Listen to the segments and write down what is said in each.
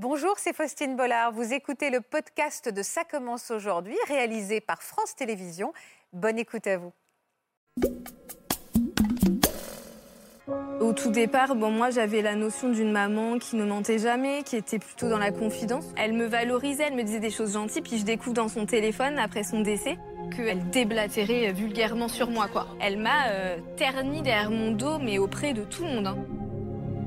Bonjour, c'est Faustine Bollard. Vous écoutez le podcast de Ça commence aujourd'hui, réalisé par France Télévisions. Bonne écoute à vous. Au tout départ, bon, moi j'avais la notion d'une maman qui ne mentait jamais, qui était plutôt dans la confidence. Elle me valorisait, elle me disait des choses gentilles, puis je découvre dans son téléphone, après son décès, qu'elle déblatérait vulgairement sur moi. quoi. Elle m'a euh, terni derrière mon dos, mais auprès de tout le monde. hein.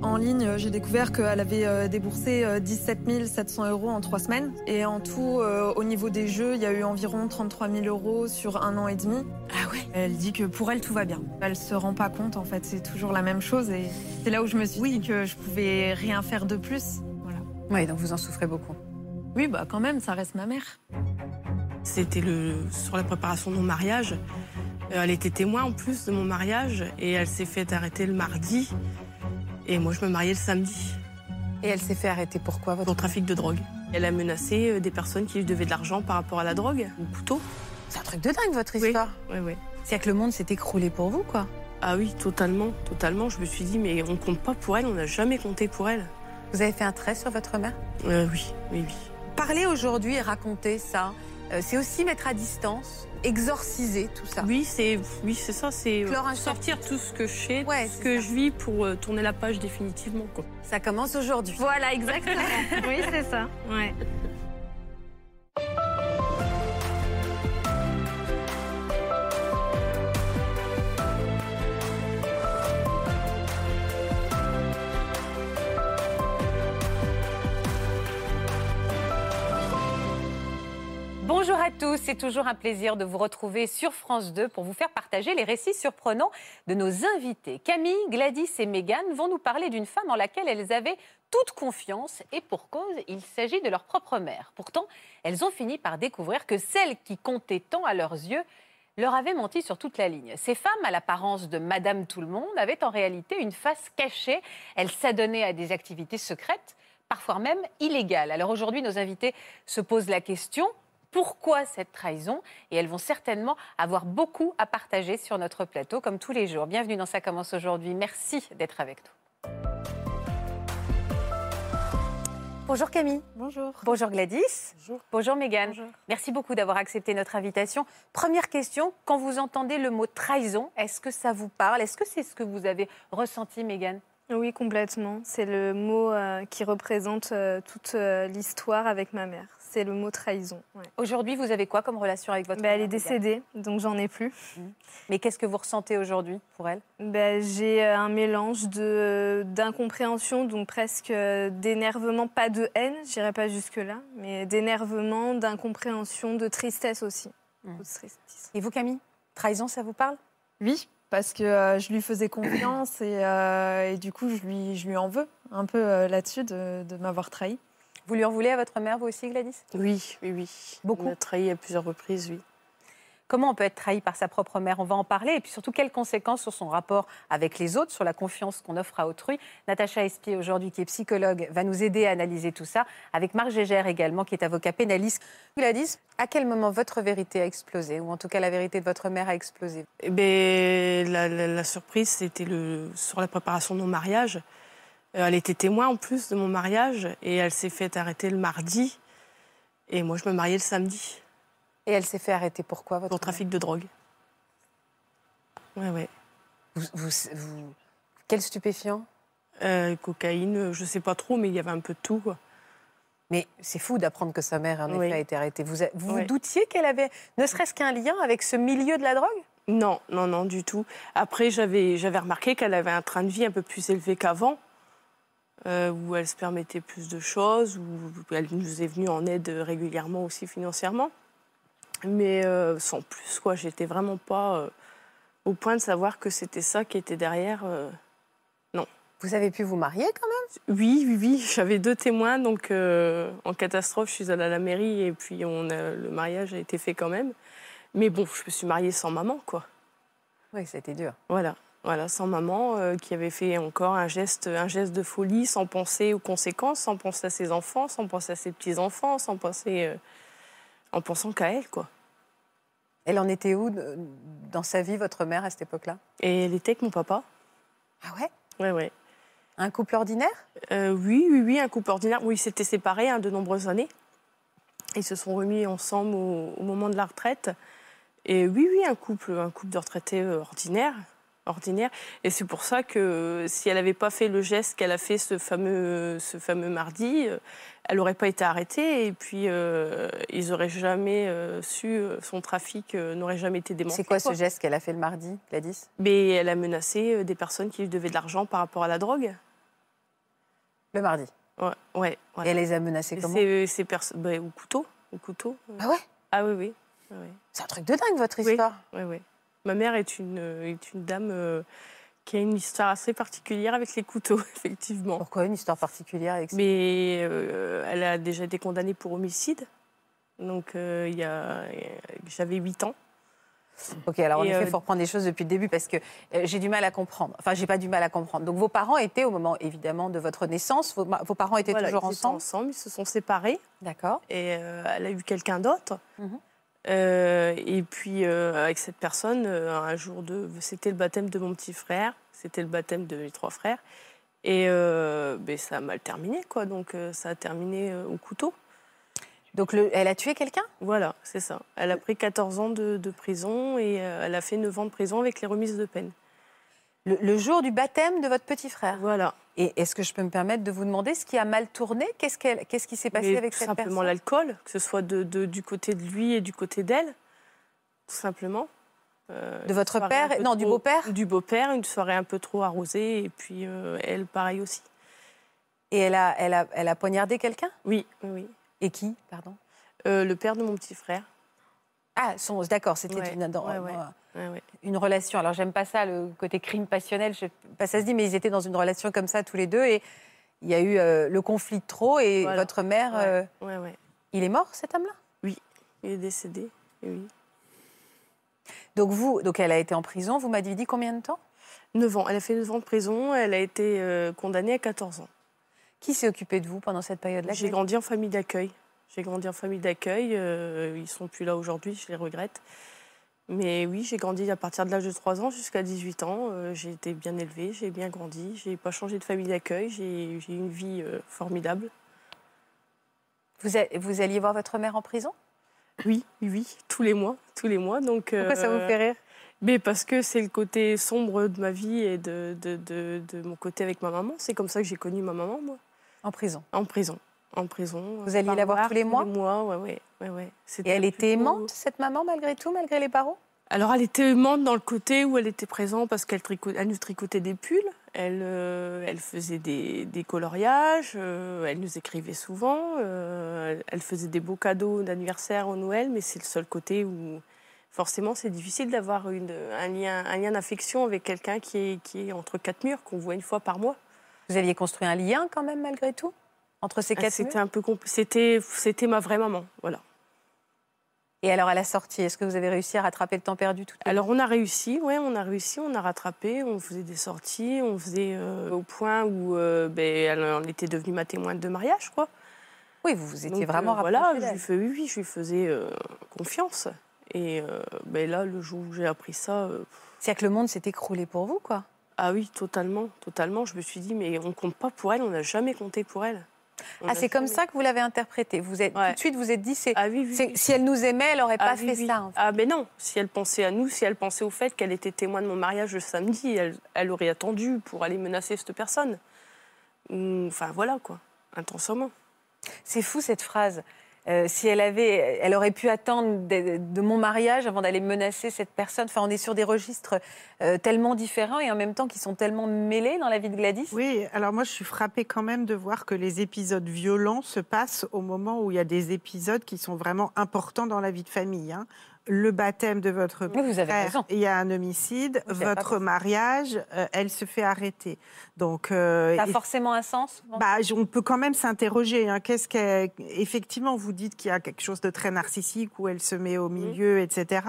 En ligne, j'ai découvert qu'elle avait euh, déboursé euh, 17 700 euros en trois semaines. Et en tout, euh, au niveau des jeux, il y a eu environ 33 000 euros sur un an et demi. Ah ouais Elle dit que pour elle, tout va bien. Elle se rend pas compte, en fait, c'est toujours la même chose. Et c'est là où je me suis dit que je pouvais rien faire de plus. Voilà. Oui, donc vous en souffrez beaucoup. Oui, bah quand même, ça reste ma mère. C'était le, sur la préparation de mon mariage. Euh, Elle était témoin en plus de mon mariage et elle s'est fait arrêter le mardi. Et moi, je me mariais le samedi Et elle s'est fait arrêter pourquoi votre pour trafic de drogue. Elle a menacé euh, des personnes qui lui devaient de l'argent par rapport à la drogue, au couteau. C'est un truc de dingue votre Oui, histoire. oui, oui. C'est que le monde s'est écroulé pour vous, quoi. Ah oui, totalement, totalement. Je me suis dit, mais on compte pas pour elle, on n'a jamais compté pour elle. Vous avez fait un trait sur votre mère? Euh, oui, oui, oui. Parler aujourd'hui et raconter ça, c'est aussi mettre à distance, exorciser tout ça. Oui, c'est oui, c'est ça, c'est euh, sortir tout ce que je sais, Ouais, tout ce que ça. je vis pour euh, tourner la page définitivement. Quoi. Ça commence aujourd'hui. Voilà, exactement. oui, c'est ça. Ouais. Bonjour à tous, c'est toujours un plaisir de vous retrouver sur France 2 pour vous faire partager les récits surprenants de nos invités. Camille, Gladys et Mégane vont nous parler d'une femme en laquelle elles avaient toute confiance et pour cause, il s'agit de leur propre mère. Pourtant, elles ont fini par découvrir que celle qui comptait tant à leurs yeux leur avait menti sur toute la ligne. Ces femmes, à l'apparence de Madame Tout-le-Monde, avaient en réalité une face cachée. Elles s'adonnaient à des activités secrètes, parfois même illégales. Alors aujourd'hui, nos invités se posent la question pourquoi cette trahison Et elles vont certainement avoir beaucoup à partager sur notre plateau, comme tous les jours. Bienvenue dans Ça commence aujourd'hui. Merci d'être avec nous. Bonjour Camille. Bonjour. Bonjour Gladys. Bonjour. Bonjour Mégane. Bonjour. Merci beaucoup d'avoir accepté notre invitation. Première question, quand vous entendez le mot trahison, est-ce que ça vous parle? Est-ce que c'est ce que vous avez ressenti, Mégane Oui, complètement. C'est le mot euh, qui représente euh, toute euh, l'histoire avec ma mère. C'est le mot trahison. ouais. Aujourd'hui, vous avez quoi comme relation avec votre Bah, elle est décédée, donc j'en ai plus. Mais qu'est-ce que vous ressentez aujourd'hui pour elle? Bah, J'ai euh, un mélange de- d'incompréhension, donc presque euh, d'énervement, pas de haine, j'irai pas jusque-là, mais d'énervement, d'incompréhension, de tristesse aussi. Mm. De tristesse. Et vous, Camille Trahison, ça vous parle? Oui, parce que euh, je lui faisais confiance et, euh, et du coup, je lui, je lui en veux un peu euh, là-dessus de, de m'avoir trahi. Vous lui en voulez à votre mère, vous aussi, Gladys? Oui, oui, oui. Beaucoup On m'a trahi à plusieurs reprises, oui. Comment on peut être trahi par sa propre mère? On va en parler. Et puis surtout, quelles conséquences sur son rapport avec les autres, sur la confiance qu'on offre à autrui? Natacha Espier, aujourd'hui, qui est psychologue, va nous aider à analyser tout ça. Avec Marc Gégère également, qui est avocat pénaliste. Gladys, à quel moment votre vérité a explosé? Ou en tout cas, la vérité de votre mère a explosé? Eh ben, la, la- la surprise, c'était le, sur la préparation de mon mariage. Euh, Elle était témoin en plus de mon mariage et elle s'est fait arrêter le mardi. Et moi, je me mariais le samedi Et elle s'est fait arrêter pourquoi, votre pour trafic de drogue. Ouais. mère vous, vous- vous- Quel stupéfiant? Euh, cocaïne, euh, je sais pas trop, mais il y avait un peu de tout. quoi. Mais c'est fou d'apprendre que sa mère, en Oui. effet, a été arrêtée. Vous, vous, doutiez qu'elle avait ne serait-ce qu'un lien avec ce milieu de la drogue? Non, non, non, du tout. Après, j'avais remarqué qu'elle avait un train de vie un peu plus élevé qu'avant, euh, où elle se permettait plus de choses, où elle nous est venue en aide régulièrement aussi financièrement. Mais euh, sans plus, quoi. J'étais vraiment pas euh, au point de savoir que c'était ça qui était derrière. euh. Vous avez pu vous marier quand même? Oui, oui, oui. J'avais deux témoins, donc en catastrophe, je suis allée à la mairie et puis on a- le mariage a été fait quand même. Mais bon, je me suis mariée sans maman, quoi. Oui, c'était dur. Voilà, voilà, sans maman, euh, qui avait fait encore un geste, un geste de folie, sans penser aux conséquences, sans penser à ses enfants, sans penser à ses petits-enfants, sans penser, euh, en pensant qu'à elle, quoi. Elle en était où dans sa vie, votre mère, à cette époque-là? Et elle était avec mon papa. Ah ouais? Ouais, ouais. Un couple ordinaire? Euh, Oui, oui, oui, un couple ordinaire. Oui, ils s'étaient séparés hein, de nombreuses années. Ils se sont remis ensemble au, au moment de la retraite. Et oui, oui, un couple, un couple de retraités ordinaires. Ordinaire. Et c'est pour ça que si elle n'avait pas fait le geste qu'elle a fait ce fameux, ce fameux mardi, euh, elle n'aurait pas été arrêtée. Et puis, euh, ils n'auraient jamais euh, su, euh, son trafic euh, n'aurait jamais été démantelé. C'est quoi ce geste qu'elle a fait le mardi, Gladys Mais elle a menacé euh, des personnes qui lui devaient de l'argent par rapport à la drogue. Le mardi? Ouais, ouais. Et elle les a menacés Et comment? ces- bah, au couteau. Au couteau. Ah ouais? Ah oui, oui. oui, oui. C'est un truc de dingue, votre Oui. histoire. Oui, oui. Ma mère est une, euh, est une dame euh, qui a une histoire assez particulière avec les couteaux, effectivement. Pourquoi une histoire particulière avec ça Mais euh, elle a déjà été condamnée pour homicide. Donc, euh, il y a, j'avais 8 ans. Ok, alors en Et, effet, il faut reprendre les choses depuis le début parce que j'ai du mal à comprendre. Enfin, j'ai pas du mal à comprendre. Donc, vos parents étaient au moment, évidemment, de votre naissance. Vos, parents étaient Voilà, toujours ils étaient ensemble? ensemble, ils se sont séparés. D'accord. Et elle a eu quelqu'un d'autre. Mhm. Euh, et puis, euh, avec cette personne, euh, un jour de. C'était le baptême de mon petit frère, c'était le baptême de mes trois frères. Et ben, ça a mal terminé, quoi. Donc, ça a terminé au couteau. Donc, le- elle a tué quelqu'un? Voilà, c'est ça. Elle a pris 14 ans de, de prison et elle a fait 9 ans de prison avec les remises de peine. Le, le jour du baptême de votre petit frère. Voilà. Et est-ce que je peux me permettre de vous demander ce qui a mal tourné? Qu'est-ce qu'elle- qu'est-ce qui s'est passé Mais avec tout cette simplement personne? l'alcool, que ce soit de, de- du côté de lui et du côté d'elle, tout simplement. Euh, De votre père? Non, du beau-père? Du beau-père, une soirée un peu trop arrosée, et puis euh, elle, pareil aussi. Et elle a, elle a, elle a poignardé quelqu'un? Oui, oui, oui. Et qui Pardon? Euh, le père de mon petit frère. Ah, son- d'accord, c'était Ouais, une, ouais, euh, Ouais, une relation. Alors, j'aime pas ça, le côté crime passionnel. Je sais pas, ça se dit, mais ils étaient dans une relation comme ça tous les deux. Et il y a eu euh, le conflit de trop. Et Voilà. votre mère, euh, il est mort, cet homme-là? Il est décédé. Oui. Donc, vous, donc elle a été en prison. Vous m'avez dit combien de temps? 9 ans. Elle a fait 9 ans de prison. Elle a été euh, condamnée à 14 ans. Qui s'est occupé de vous pendant cette période-là? J'ai grandi en famille d'accueil. J'ai grandi en famille d'accueil. euh, ils sont plus là aujourd'hui, je les regrette. Mais oui, j'ai grandi à partir de l'âge de 3 ans jusqu'à 18 ans. Euh, j'ai été bien élevée, j'ai bien grandi. J'ai pas changé de famille d'accueil. J'ai eu une vie euh, formidable. vous, a- vous alliez voir votre mère en prison? Oui, oui, tous les mois, tous les mois. Donc, Pourquoi ça vous euh, fait rire? Mais parce que c'est le côté sombre de ma vie et de, de, de, de mon côté avec ma maman. C'est comme ça que j'ai connu ma maman, moi. En prison? En prison. En prison. Vous alliez la voir tous les mois Tous les mois, ouais, ouais. ouais, ouais. Et elle était aimante, cette maman, malgré tout, malgré les barreaux Alors, elle était aimante dans le côté où elle était présente parce qu'elle elle nous tricotait des pulls. Elle, euh, elle faisait des, des coloriages. euh, elle nous écrivait souvent. euh, elle- elle faisait des beaux cadeaux d'anniversaire au Noël, mais c'est le seul côté où forcément c'est difficile d'avoir un lien, un lien d'affection avec quelqu'un qui est, qui est entre quatre murs, qu'on voit une fois par mois. Vous aviez construit un lien quand même, malgré tout? Entre ces Ah, quatre C'était murs un peu c'était c'était ma vraie maman, voilà. Et alors, à la sortie, est-ce que vous avez réussi à rattraper le temps perdu tout Alors on a réussi, ouais, on a réussi, on a rattrapé, on faisait des sorties, on faisait euh, au point où euh, ben, elle était devenue ma témoin de mariage, quoi. Oui, vous vous étiez Donc, vraiment euh, voilà, je lui fais, oui, je lui faisais euh, confiance. Et euh, ben, là, le jour où j'ai appris ça, C'est-à-dire que le monde s'est écroulé pour vous, quoi. ah oui, totalement, totalement. Je me suis dit, mais on compte pas pour elle, on n'a jamais compté pour elle. Ah, c'est comme ça que vous l'avez interprété. Vous êtes Ouais. tout de suite, vous êtes dit, c'est, Ah oui, oui. si elle nous aimait, elle n'aurait pas Ah oui, fait ça. en fait. Ah mais non, si elle pensait à nous, si elle pensait au fait qu'elle était témoin de mon mariage le samedi, elle, elle aurait attendu pour aller menacer cette personne. Ou- Enfin voilà quoi, intensément. C'est fou cette phrase. Euh, si elle avait, elle aurait pu attendre de, mon mariage avant d'aller menacer cette personne. Enfin, on est sur des registres euh, tellement différents et en même temps qui sont tellement mêlés dans la vie de Gladys. Oui, alors moi je suis frappée quand même de voir que les épisodes violents se passent au moment où il y a des épisodes qui sont vraiment importants dans la vie de famille. hein. Le baptême de votre vous avez raison. il y a un homicide. Votre mariage, euh, elle se fait arrêter. Donc, euh, Ça a forcément un sens. bah, on peut quand même s'interroger. hein. Qu'est-ce Effectivement, vous dites qu'il y a quelque chose de très narcissique où elle se met au milieu, etc.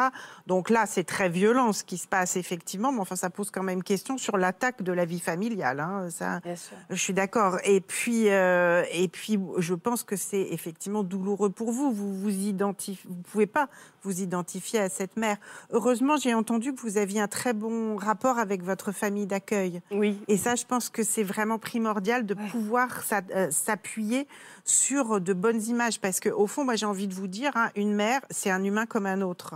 Donc là, c'est très violent ce qui se passe effectivement, mais enfin, ça pose quand même question sur l'attaque de la vie familiale. hein. Ça, Bien sûr. je suis d'accord. Et puis, euh, et puis, je pense que c'est effectivement douloureux pour vous. Vous vous identifiez, vous pouvez pas vous identifier identifier à cette mère. Heureusement, j'ai entendu que vous aviez un très bon rapport avec votre famille d'accueil. Oui. Et ça, je pense que c'est vraiment primordial de pouvoir euh, s'appuyer sur de bonnes images. Parce qu'au fond, moi, j'ai envie de vous dire, hein, une mère, c'est un humain comme un autre.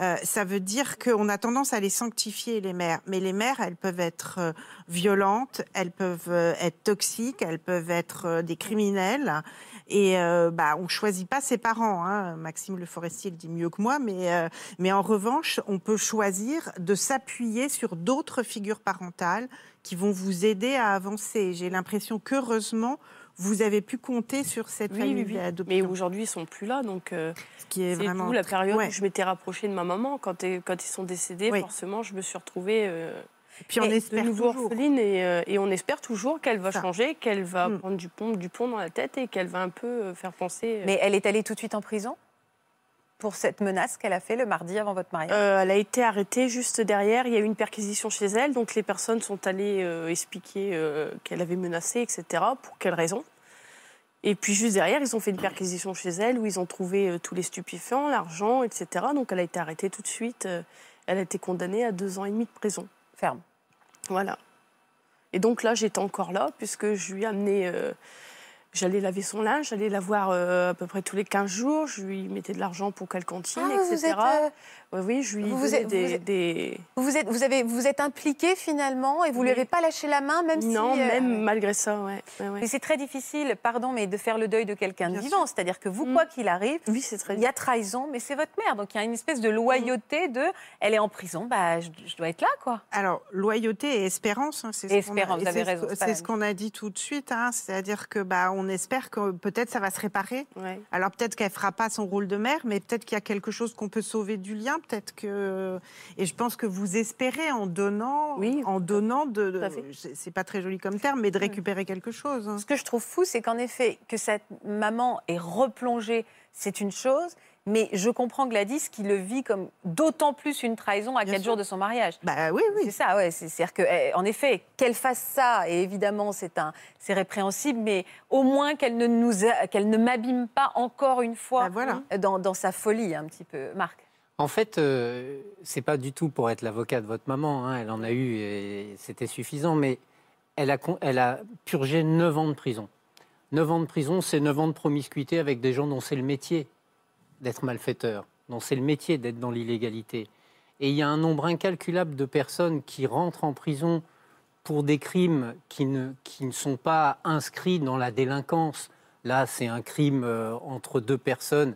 Euh, ça veut dire qu'on a tendance à les sanctifier, les mères. Mais les mères, elles peuvent être euh, violentes, elles peuvent euh, être toxiques, elles peuvent être des criminels. Et euh, bah, on choisit pas ses parents. Hein. Maxime Le Forestier le dit mieux que moi. Mais, euh, mais en revanche, on peut choisir de s'appuyer sur d'autres figures parentales qui vont vous aider à avancer. J'ai l'impression qu'heureusement, vous avez pu compter sur cette Oui, famille oui. Mais aujourd'hui, ils sont plus là, donc euh, ce qui est c'est vraiment d'où la période Ouais. où je m'étais rapprochée de ma maman. Quand, quand ils sont décédés, forcément, je me suis retrouvée euh, Puis on de espère nouveau toujours. orpheline et, euh, et on espère toujours qu'elle va Ça. changer, qu'elle va Mm. prendre du plomb, du plomb dans la tête et qu'elle va un peu euh, faire penser. euh, Mais elle est allée tout de suite en prison pour cette menace qu'elle a fait le mardi avant votre mariage? Euh, elle a été arrêtée juste derrière. Il y a eu une perquisition chez elle. Donc les personnes sont allées euh, expliquer euh, qu'elle avait menacé, etc. Pour quelles raisons Et puis juste derrière, ils ont fait une perquisition chez elle où ils ont trouvé tous les stupéfiants, l'argent, etc. Donc elle a été arrêtée tout de suite. Elle a été condamnée à deux ans et demi de prison. Ferme. Voilà. Et donc là, j'étais encore là puisque je lui ai amené. euh, J'allais laver son linge, j'allais la voir euh, à peu près tous les 15 jours. Je lui mettais de l'argent pour qu'elle continue, Ah, etc. êtes, euh, Oui, oui, je lui vous êtes- des, vous êtes- des- Vous vous êtes, vous avez, vous êtes impliqué finalement et vous lui Oui. avez pas lâché la main, même Non, si. euh, même malgré ça, ouais. ouais, c'est très difficile, pardon, mais de faire le deuil de quelqu'un de vivant. C'est-à-dire que vous, Mm. quoi qu'il arrive, Oui, c'est très il y a trahison, mais c'est votre mère. Donc il y a une espèce de loyauté de. Elle est en prison, bah, je, je dois être là, quoi. Alors, loyauté et espérance, hein, c'est ce qu'on a- espérance, vous avez c'est ce raison, c'est ce qu'on a dit tout de suite, hein, c'est-à-dire que bah, on espère que peut-être ça va se réparer. Ouais. Alors peut-être qu'elle fera pas son rôle de mère, mais peut-être qu'il y a quelque chose qu'on peut sauver du lien, peut-être que. Et je pense que vous espérez en donnant, Oui, en donnant de. c'est- pas très joli comme terme, mais de récupérer quelque chose. hein. Ce que je trouve fou, c'est qu'en effet, que cette maman est replongée, c'est une chose. Mais je comprends Gladys qui le vit comme d'autant plus une trahison à Bien quatre sûr. jours de son mariage. Bah oui, oui. C'est ça, ouais. C'est- C'est-à-dire que, eh, effet, qu'elle fasse ça, et évidemment, c'est un, c'est répréhensible, mais au moins qu'elle ne nous, qu'elle ne m'abîme pas encore une fois Bah voilà. dans, dans sa folie, un petit peu, Marc. En fait, euh, c'est pas du tout pour être l'avocat de votre maman. hein, Elle en a eu et c'était suffisant. Mais elle a, purgé 9 ans de prison. 9 ans de prison, c'est 9 ans de promiscuité avec des gens dont c'est le métier d'être malfaiteur, dont c'est le métier d'être dans l'illégalité. Et il y a un nombre incalculable de personnes qui rentrent en prison pour des crimes qui ne, qui ne sont pas inscrits dans la délinquance. Là, c'est un crime euh, entre deux personnes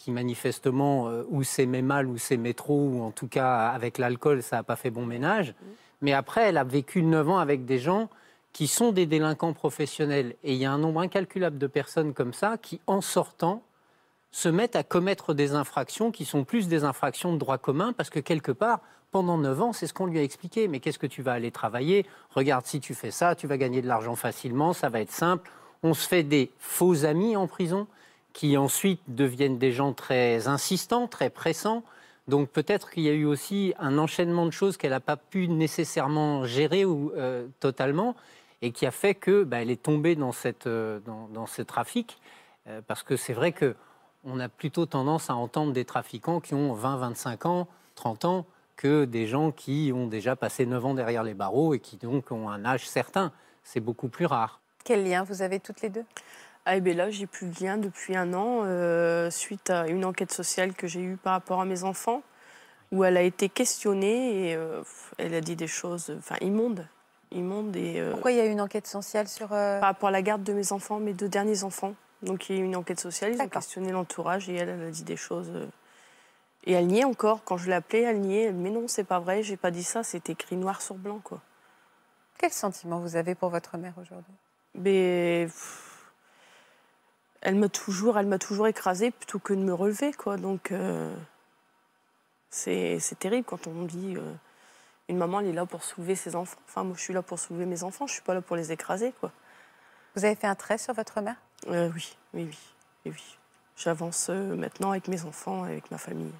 qui manifestement, euh, ou met mal, ou met trop, ou en tout cas avec l'alcool, ça n'a pas fait bon ménage. Mais après, elle a vécu 9 ans avec des gens qui sont des délinquants professionnels. Et il y a un nombre incalculable de personnes comme ça qui, en sortant, se mettent à commettre des infractions qui sont plus des infractions de droit commun, parce que quelque part, pendant 9 ans, c'est ce qu'on lui a expliqué. Mais qu'est-ce que tu vas aller travailler? Regarde, si tu fais ça, tu vas gagner de l'argent facilement, ça va être simple. On se fait des faux amis en prison qui ensuite deviennent des gens très insistants, très pressants. Donc peut-être qu'il y a eu aussi un enchaînement de choses qu'elle n'a pas pu nécessairement gérer ou, euh, totalement et qui a fait que bah, elle est tombée dans, cette, euh, dans, ce trafic. Euh, parce que c'est vrai que on a plutôt tendance à entendre des trafiquants qui ont 20, 25 ans, 30 ans, que des gens qui ont déjà passé 9 ans derrière les barreaux et qui donc ont un âge certain. C'est beaucoup plus rare. Quel lien vous avez toutes les deux? Ah, et bien là, j'ai plus de lien depuis un an, euh, suite à une enquête sociale que j'ai eue par rapport à mes enfants, où elle a été questionnée et euh, elle a dit des choses enfin, immondes. immondes et, euh, Pourquoi il y a eu une enquête sociale sur... par rapport à la garde de mes enfants, mes deux derniers enfants. Donc il y a eu une enquête sociale, ils ont questionné l'entourage et elle, elle a dit des choses. Et elle niait encore. Quand je l'ai appelée, elle niait. Mais non, c'est pas vrai, j'ai pas dit ça, c'est écrit noir sur blanc. quoi. Quel sentiment vous avez pour votre mère aujourd'hui? Mais pff, elle m'a toujours, elle m'a toujours écrasée plutôt que de me relever, quoi. Donc euh, c'est terrible quand on dit euh, une maman elle est là pour soulever ses enfants. Enfin moi je suis là pour soulever mes enfants, je suis pas là pour les écraser, quoi. Vous avez fait un trait sur votre mère? Euh, oui, oui, oui, oui, oui. J'avance euh, maintenant avec mes enfants, avec ma famille.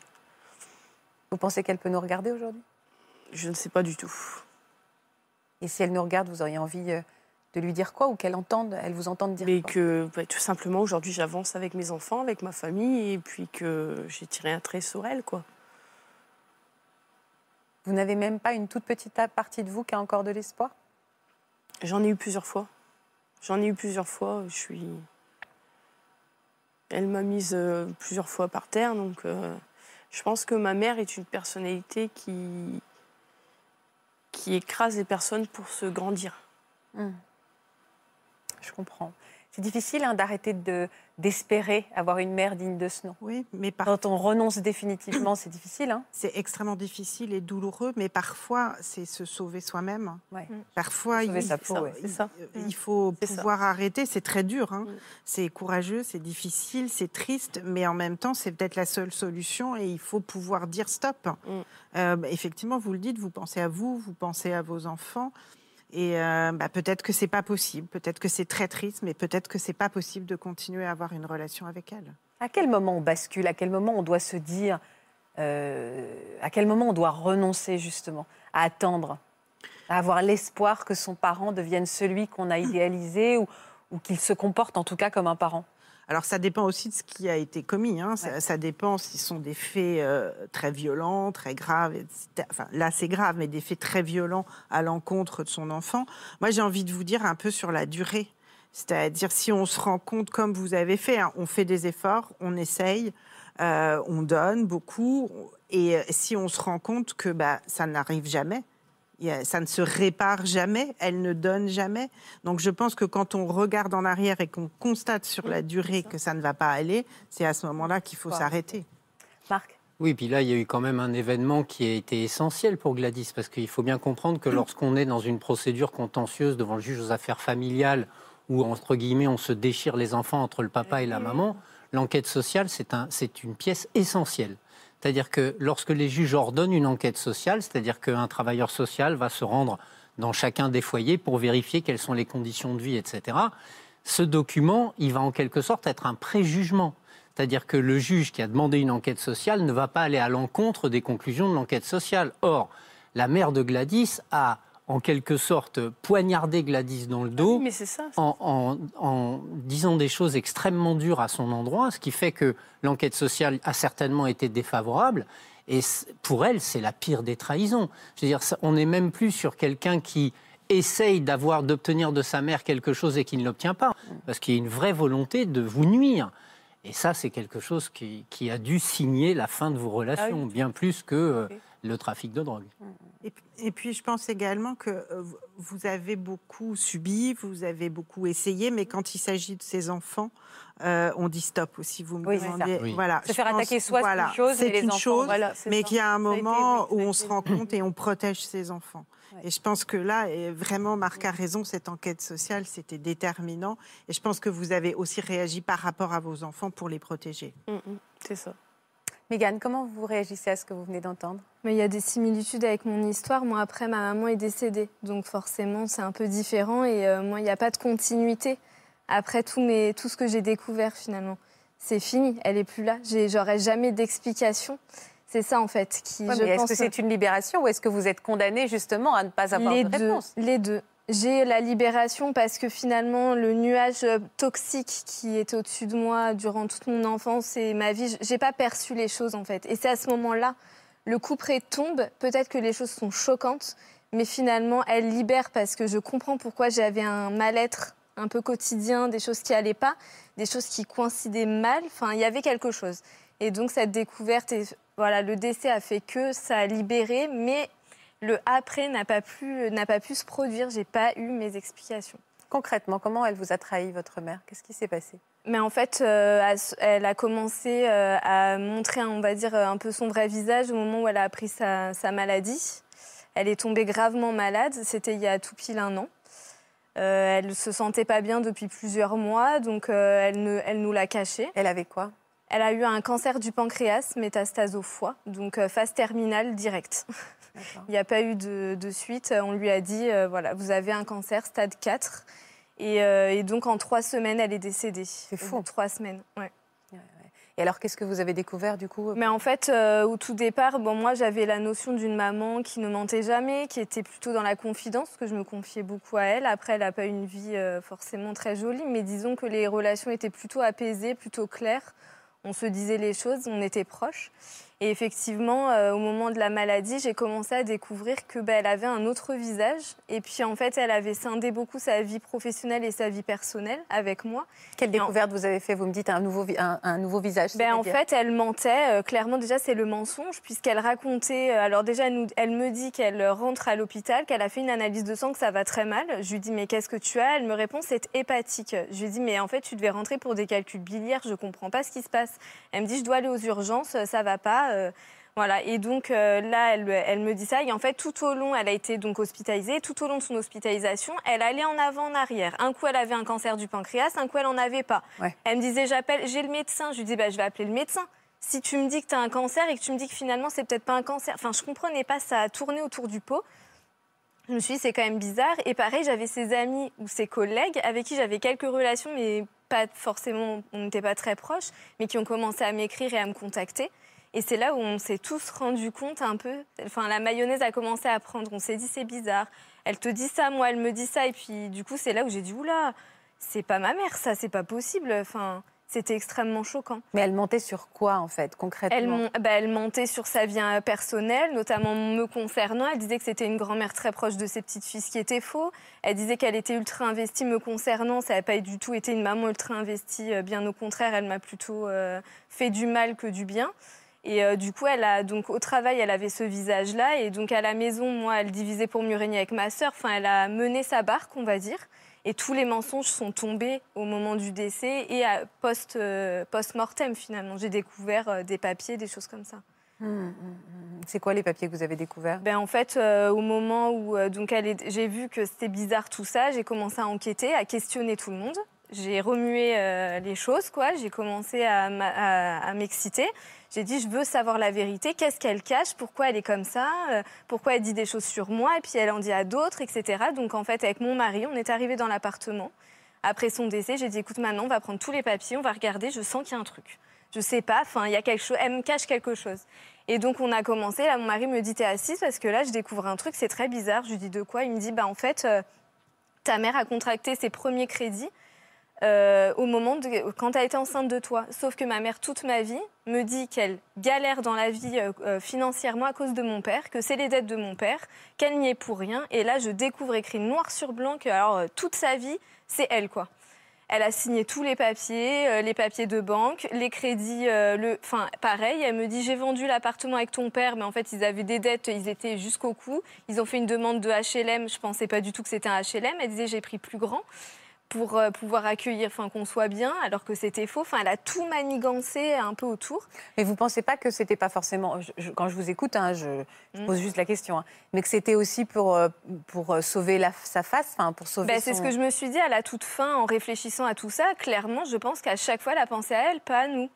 Vous pensez qu'elle peut nous regarder aujourd'hui? Je ne sais pas du tout. Et si elle nous regarde, vous auriez envie euh, de lui dire quoi ou qu'elle entende, elle vous entende dire Mais quoi que bah, tout simplement, aujourd'hui, j'avance avec mes enfants, avec ma famille, et puis que j'ai tiré un trait sur elle, quoi. Vous n'avez même pas une toute petite partie de vous qui a encore de l'espoir? J'en ai eu plusieurs fois. J'en ai eu plusieurs fois. Je suis. Elle m'a mise euh, plusieurs fois par terre, donc euh, je pense que ma mère est une personnalité qui qui écrase les personnes pour se grandir. Hmm. Je comprends. C'est difficile hein, d'arrêter de, d'espérer avoir une mère digne de ce nom. Oui, mais par... Quand on renonce définitivement, c'est difficile. Hein c'est extrêmement difficile et douloureux, mais parfois, c'est se sauver soi-même. Ouais. Parfois, Sauver il, sa peau, ouais. il- ça. il faut ça. pouvoir arrêter. C'est très dur. hein. Mm. C'est courageux, c'est difficile, c'est triste, mais en même temps, c'est peut-être la seule solution et il faut pouvoir dire stop. Mm. Euh, effectivement, vous le dites, vous pensez à vous, vous pensez à vos enfants. Et euh, bah, peut-être que c'est pas possible, peut-être que c'est très triste, mais peut-être que c'est pas possible de continuer à avoir une relation avec elle. À quel moment on bascule? À quel moment on doit se dire euh, À quel moment on doit renoncer justement à attendre, à avoir l'espoir que son parent devienne celui qu'on a idéalisé ou, ou qu'il se comporte en tout cas comme un parent? Alors ça dépend aussi de ce qui a été commis. hein. Ça, Ouais. ça dépend si ce sont des faits euh, très violents, très graves. etc. Enfin, là, c'est grave, mais des faits très violents à l'encontre de son enfant. Moi, j'ai envie de vous dire un peu sur la durée. C'est-à-dire si on se rend compte, comme vous avez fait, hein, on fait des efforts, on essaye, euh, on donne beaucoup, et euh, si on se rend compte que bah, ça n'arrive jamais, ça ne se répare jamais, elle ne donne jamais. Donc je pense que quand on regarde en arrière et qu'on constate sur la durée que ça ne va pas aller, c'est à ce moment-là qu'il faut s'arrêter. Marc? Oui, puis là, il y a eu quand même un événement qui a été essentiel pour Gladys, parce qu'il faut bien comprendre que lorsqu'on est dans une procédure contentieuse devant le juge aux affaires familiales, où, entre guillemets, on se déchire les enfants entre le papa et la maman, l'enquête sociale, c'est un, c'est une pièce essentielle. C'est-à-dire que lorsque les juges ordonnent une enquête sociale, c'est-à-dire qu'un travailleur social va se rendre dans chacun des foyers pour vérifier quelles sont les conditions de vie, etc., ce document, il va en quelque sorte être un préjugement. C'est-à-dire que le juge qui a demandé une enquête sociale ne va pas aller à l'encontre des conclusions de l'enquête sociale. Or, la mère de Gladys a en quelque sorte poignardé Gladys dans le dos Oui, c'est ça. en, en- en disant des choses extrêmement dures à son endroit, ce qui fait que l'enquête sociale a certainement été défavorable. Et pour elle, c'est la pire des trahisons. Je veux dire, on n'est même plus sur quelqu'un qui essaye d'avoir, d'obtenir de sa mère quelque chose et qui ne l'obtient pas, parce qu'il y a une vraie volonté de vous nuire. Et ça, c'est quelque chose qui, qui a dû signer la fin de vos relations, bien plus que euh. Le trafic de drogue. Et, et puis je pense également que euh, vous- avez beaucoup subi, vous avez beaucoup essayé, mais quand il s'agit de ses enfants, euh, on dit stop aussi. Vous me Oui, c'est demandez, Oui. voilà. Se faire pense- attaquer soi, c'est voilà, une chose, mais c'est les une enfants, chose, Voilà, c'est mais qu'il y a un Ça a été, moment oui, où on se rend compte et on protège ses enfants. Ouais. Et je pense que là, vraiment, Marc a raison, cette enquête sociale, c'était déterminant. Et je pense que vous avez aussi réagi par rapport à vos enfants pour les protéger. Mm, mm, C'est ça. Mégane, comment vous réagissez à ce que vous venez d'entendre? Mais il y a des similitudes avec mon histoire. Moi, après, ma maman est décédée. Donc, forcément, c'est un peu différent. Et euh, moi, il n'y a pas de continuité après tout, mes, tout ce que j'ai découvert, finalement. C'est fini. Elle est plus là. J'ai- J'aurai jamais d'explication. C'est ça, en fait, qui, Ouais, je Est-ce pense... que c'est une libération ou est-ce que vous êtes condamné justement à ne pas avoir les de deux, réponse? Les deux. J'ai la libération parce que finalement, le nuage toxique qui était au-dessus de moi durant toute mon enfance et ma vie, j'ai pas perçu les choses en fait. Et c'est à ce moment-là, le couperet tombe. Peut-être que les choses sont choquantes, mais finalement, elle libère parce que je comprends pourquoi j'avais un mal-être un peu quotidien, des choses qui allaient pas, des choses qui coïncidaient mal. Enfin, il y avait quelque chose. Et donc cette découverte et voilà, le décès a fait que ça a libéré, mais le après n'a pas pu n'a pas pu se produire. J'ai pas eu mes explications. Concrètement, comment elle vous a trahi, votre mère? Qu'est-ce qui s'est passé? Mais en fait, euh, elle- a commencé euh, à montrer, on va dire, un peu son vrai visage au moment où elle a appris sa, sa maladie. Elle est tombée gravement malade. C'était il y a tout pile un an. Euh, elle se sentait pas bien depuis plusieurs mois, donc euh, elle, ne- elle nous l'a caché. Elle avait quoi? Elle a eu un cancer du pancréas, métastase au foie, donc phase terminale directe. Il n'y a pas eu de, de suite. On lui a dit, euh, voilà, vous avez un cancer stade 4. Et, euh, et donc en trois semaines, elle est décédée. C'est fou. Trois semaines, ouais. Et Et alors, qu'est-ce que vous avez découvert du coup Mais en fait, euh, au tout départ, bon, moi j'avais la notion d'une maman qui ne mentait jamais, qui était plutôt dans la confidence, parce que je me confiais beaucoup à elle. Après, elle n'a pas une vie euh, forcément très jolie, mais disons que les relations étaient plutôt apaisées, plutôt claires. On se disait les choses, on était proches. Et effectivement, euh, au moment de la maladie, j'ai commencé à découvrir que bah, elle avait un autre visage. Et puis en fait, elle avait scindé beaucoup sa vie professionnelle et sa vie personnelle avec moi. Quelle découverte vous avez fait? Vous me dites un nouveau, vi- un, un nouveau visage Ben, en fait, elle mentait. Euh, clairement, déjà, c'est le mensonge, puisqu'elle racontait. euh, alors, déjà, elle, nous- elle me dit qu'elle rentre à l'hôpital, qu'elle a fait une analyse de sang, que ça va très mal. Je lui dis, mais qu'est-ce que tu as? Elle me répond, c'est hépatique. Je lui dis, mais en fait, tu devais rentrer pour des calculs biliaires, je comprends pas ce qui se passe. Elle me dit, je dois aller aux urgences, ça va pas. Euh, voilà, et donc euh, là, elle, elle me dit ça. Et en fait, tout au long, elle a été donc hospitalisée. Tout au long de son hospitalisation, elle allait en avant, en arrière. Un coup, elle avait un cancer du pancréas, un coup, elle en avait pas. Ouais. Elle me disait, j'appelle, j'ai le médecin. Je lui dis, bah, je vais appeler le médecin. Si tu me dis que tu as un cancer et que tu me dis que finalement, c'est peut-être pas un cancer. Enfin, je comprenais pas, ça a tourné autour du pot. Je me suis dit, c'est quand même bizarre. Et pareil, j'avais ses amis ou ses collègues avec qui j'avais quelques relations, mais pas forcément, on n'était pas très proches, mais qui ont commencé à m'écrire et à me contacter. Et c'est là où on s'est tous rendu compte un peu. Enfin, la mayonnaise a commencé à prendre. On s'est dit, c'est bizarre. Elle te dit ça, moi, elle me dit ça. Et puis, du coup, c'est là où j'ai dit, oula, c'est pas ma mère, ça, c'est pas possible. Enfin, c'était extrêmement choquant. Mais elle mentait sur quoi en fait, concrètement Elle, bah, elle mentait sur sa vie euh, personnelle, notamment me concernant. Elle disait que c'était une grand-mère très proche de ses petites filles, ce qui était faux. Elle disait qu'elle était ultra investie me concernant. Ça n'a pas du tout été une maman ultra investie. euh, Bien au contraire, elle m'a plutôt euh, fait du mal que du bien. Et euh, du coup, elle a donc au travail, elle avait ce visage-là, et donc à la maison, moi, elle divisait pour mieux régner avec ma sœur. Enfin, elle a mené sa barque, on va dire. Et tous les mensonges sont tombés au moment du décès et à post, euh, post-mortem finalement. J'ai découvert euh, des papiers, des choses comme ça. Hum, hum, hum. C'est quoi les papiers que vous avez découverts? Ben, en fait, au moment où donc j'ai vu que c'était bizarre tout ça, j'ai commencé à enquêter, à questionner tout le monde. J'ai remué euh, les choses, quoi. J'ai commencé à, m'exciter. J'ai dit, je veux savoir la vérité. Qu'est-ce qu'elle cache? Pourquoi elle est comme ça? Euh, Pourquoi elle dit des choses sur moi? Et puis elle en dit à d'autres, etc. Donc en fait, avec mon mari, on est arrivé dans l'appartement. Après son décès, j'ai dit, écoute, maintenant, on va prendre tous les papiers, on va regarder. Je sens qu'il y a un truc. Je sais pas. Enfin, il y a quelque chose. Elle me cache quelque chose. Et donc on a commencé. Là, mon mari me dit, t'es assise parce que là, je découvre un truc. C'est très bizarre. Je lui dis de quoi? Il me dit, bah en fait, euh, ta mère a contracté ses premiers crédits euh, au moment de quand elle était enceinte de toi. Sauf que ma mère, toute ma vie, me dit qu'elle galère dans la vie euh, euh, financièrement à cause de mon père, que c'est les dettes de mon père, qu'elle n'y est pour rien. Et là, je découvre écrit noir sur blanc que alors, toute sa vie, c'est elle, quoi. Elle a signé tous les papiers, les papiers de banque, les crédits, le, enfin pareil. Elle me dit j'ai vendu l'appartement avec ton père, mais en fait ils avaient des dettes, ils étaient jusqu'au cou. Ils ont fait une demande de HLM, je pensais pas du tout que c'était un HLM. Elle disait j'ai pris plus grand pour euh, pouvoir accueillir, enfin qu'on soit bien, alors que c'était faux. Enfin elle a tout manigancé un peu autour. Mais vous pensez pas que c'était pas forcément, je- je- quand je vous écoute, hein, je, je Mm. pose juste la question, hein, mais que c'était aussi pour, euh, pour euh, sauver la- sa face, enfin pour sauver Ben, c'est ce que je me suis dit à la toute fin en réfléchissant à tout ça. Clairement, je pense qu'à chaque fois, elle a pensé à elle, pas à nous.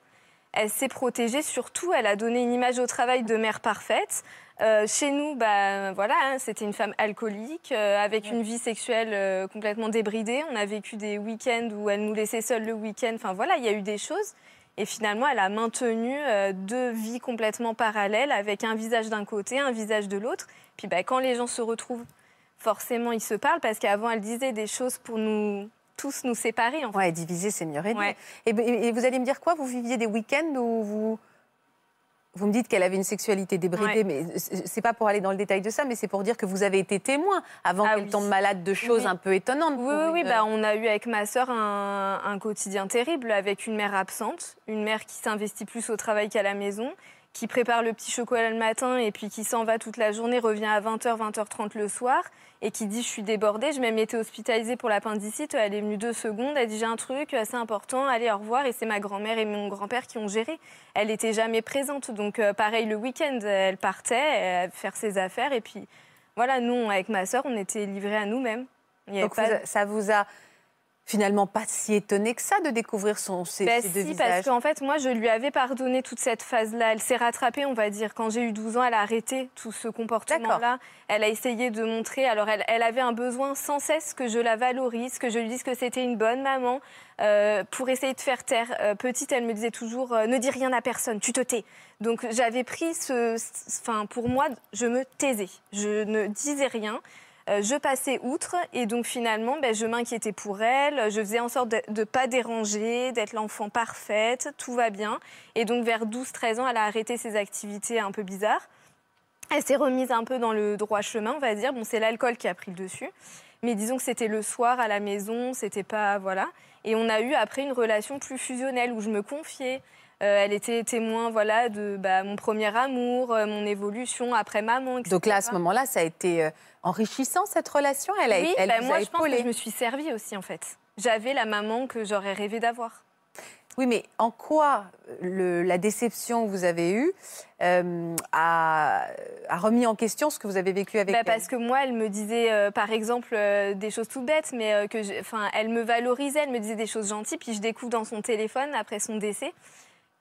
Elle s'est protégée, surtout, elle a donné une image au travail de mère parfaite. Euh, chez nous, bah, voilà, hein, c'était une femme alcoolique, euh, avec une vie sexuelle euh, complètement débridée. On a vécu des week-ends où elle nous laissait seuls le week-end. Enfin voilà, il y a eu des choses. Et finalement, elle a maintenu deux vies complètement parallèles, avec un visage d'un côté, un visage de l'autre. Puis bah, quand les gens se retrouvent, forcément, ils se parlent, parce qu'avant, elle disait des choses pour nous tous nous séparer. En fait. Ouais, diviser, c'est mieux. Ouais. Et, vous allez me dire quoi? Vous viviez des week-ends où vous. Vous me dites qu'elle avait une sexualité débridée, Ouais. mais c'est pas pour aller dans le détail de ça, mais c'est pour dire que vous avez été témoin avant Ah qu'elle oui. tombe malade de choses Oui. un peu étonnantes. Oui, oui, oui, une- bah, on a eu avec ma sœur un, un quotidien terrible avec une mère absente, une mère qui s'investit plus au travail qu'à la maison, qui prépare le petit chocolat le matin et puis qui s'en va toute la journée, revient à 20h, 20h30 le soir et qui dit je suis débordée, je même été hospitalisée pour l'appendicite, elle est venue deux secondes, elle dit j'ai un truc assez important, allez au revoir. Et c'est ma grand-mère et mon grand-père qui ont géré. Elle n'était jamais présente, donc euh, pareil le week-end, elle partait euh, faire ses affaires. Et puis voilà, nous avec ma sœur on était livrés à nous-mêmes. Donc pas- vous- ça vous a finalement pas si étonné que ça de découvrir son, ses, Bah ses deux si, visages. parce qu'en fait, moi, je lui avais pardonné toute cette phase-là. Elle s'est rattrapée, on va dire. Quand j'ai eu 12 ans, elle a arrêté tout ce comportement-là. Elle a essayé de montrer. Alors, elle, elle avait un besoin sans cesse que je la valorise, que je lui dise que c'était une bonne maman, euh, pour essayer de faire taire. Euh, petite, elle me disait toujours euh, ne dis rien à personne, tu te tais. Donc, j'avais pris ce. Enfin, pour moi, je me taisais. Je ne disais rien. Euh, je passais outre et donc finalement, ben, je m'inquiétais pour elle. Je faisais en sorte de ne pas déranger, d'être l'enfant parfaite, tout va bien. Et donc vers 12-13 ans, elle a arrêté ses activités un peu bizarres. Elle s'est remise un peu dans le droit chemin, on va dire. Bon, c'est l'alcool qui a pris le dessus. Mais disons que c'était le soir à la maison, c'était pas. Voilà. Et on a eu après une relation plus fusionnelle où je me confiais. Euh, elle était témoin voilà, de bah, mon premier amour, euh, mon évolution après maman, etc. Donc là, à ce moment-là, ça a été enrichissant cette relation? Elle a, oui, elle bah, vous moi a je pense que je me suis servie aussi en fait. J'avais la maman que j'aurais rêvé d'avoir. Oui, mais en quoi le- la déception que vous avez eue euh, a, a remis en question ce que vous avez vécu avec Bah, elle? parce que moi, elle me disait, euh, par exemple, euh, des choses toutes bêtes, mais euh, que, enfin, elle me valorisait, elle me disait des choses gentilles, puis je découvre dans son téléphone après son décès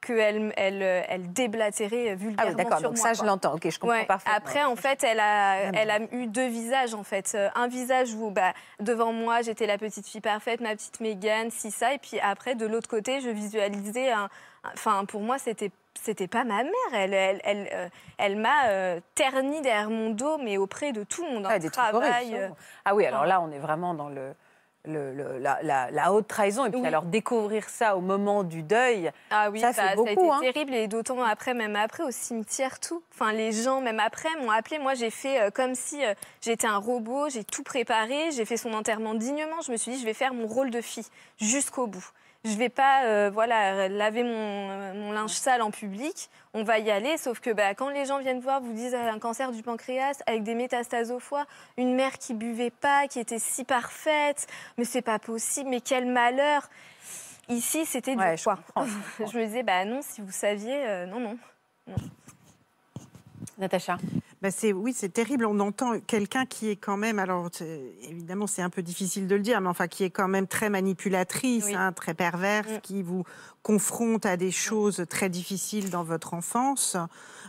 qu'elle elle, euh, elle déblatérait Ah vulgairement oui, d'accord, donc moi. ça, je l'entends. Ok, je comprends Ouais. parfaitement. Après, en fait, elle a, elle a eu deux visages, en fait. Euh, Un visage où, bah, devant moi, j'étais la petite fille parfaite, ma petite Mégane, si ça. Et puis après, de l'autre côté, je visualisais un... Enfin, pour moi, c'était... C'était pas ma mère, elle, elle, elle, euh, elle m'a euh, terni derrière mon dos, mais auprès de tout le monde, Ah, un des travail. euh, Ah oui, alors là, on est vraiment dans le, le- le- la, la- la haute trahison. Et puis Oui. alors, découvrir ça au moment du deuil, Ah oui, Ça, bah, c'est ça a beaucoup, été hein. terrible et d'autant après, même après, au cimetière, tout. Enfin, les gens, même après, m'ont appelé. Moi, j'ai fait euh, comme si euh, j'étais un robot, j'ai tout préparé, j'ai fait son enterrement dignement. Je me suis dit, je vais faire mon rôle de fille jusqu'au bout. Je vais pas, euh, voilà, laver mon, euh, mon linge sale en public. On va y aller, sauf que bah, quand les gens viennent voir, vous disent euh, un cancer du pancréas avec des métastases au foie, une mère qui buvait pas, qui était si parfaite, mais c'est pas possible, mais quel malheur. Ici, c'était Ouais, du comprends, je me disais, bah non, si vous saviez, euh, non, non. Natacha. Ben, c'est, oui, c'est terrible. On entend quelqu'un qui est quand même, alors évidemment c'est un peu difficile de le dire, mais enfin qui est quand même très manipulatrice, Oui. hein, très perverse, Mm. qui vous confronte à des choses très difficiles dans votre enfance.